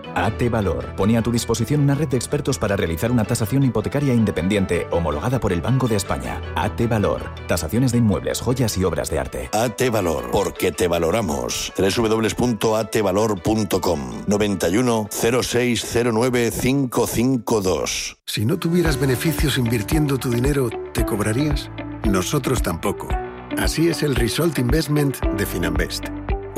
AT Valor pone a tu disposición una red de expertos para realizar una tasación hipotecaria independiente homologada por el Banco de España. AT Valor. Tasaciones de inmuebles, joyas y obras de arte. AT Valor. Porque te valoramos. www.atvalor.com 91 0609 552. Si no tuvieras beneficios invirtiendo tu dinero, ¿te cobrarías? Nosotros tampoco. Así es el Result Investment de Finanbest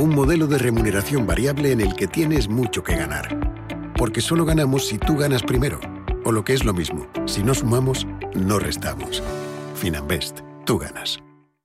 un modelo de remuneración variable en el que tienes mucho que ganar. Porque solo ganamos si tú ganas primero. O lo que es lo mismo, si no sumamos, no restamos. Finanbest, tú ganas.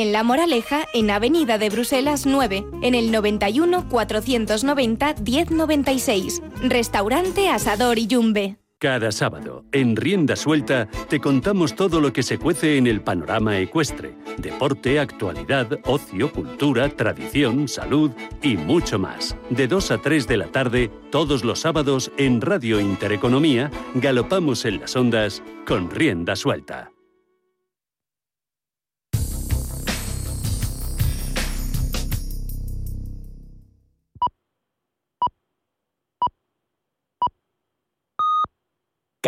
en La Moraleja, en Avenida de Bruselas 9, en el 91 490 1096. Restaurante Asador Iyumbe. Cada sábado, en Rienda Suelta, te contamos todo lo que se cuece en el panorama ecuestre. Deporte, actualidad, ocio, cultura, tradición, salud y mucho más. De 2 a 3 de la tarde, todos los sábados, en Radio Intereconomía, galopamos en las ondas con Rienda Suelta.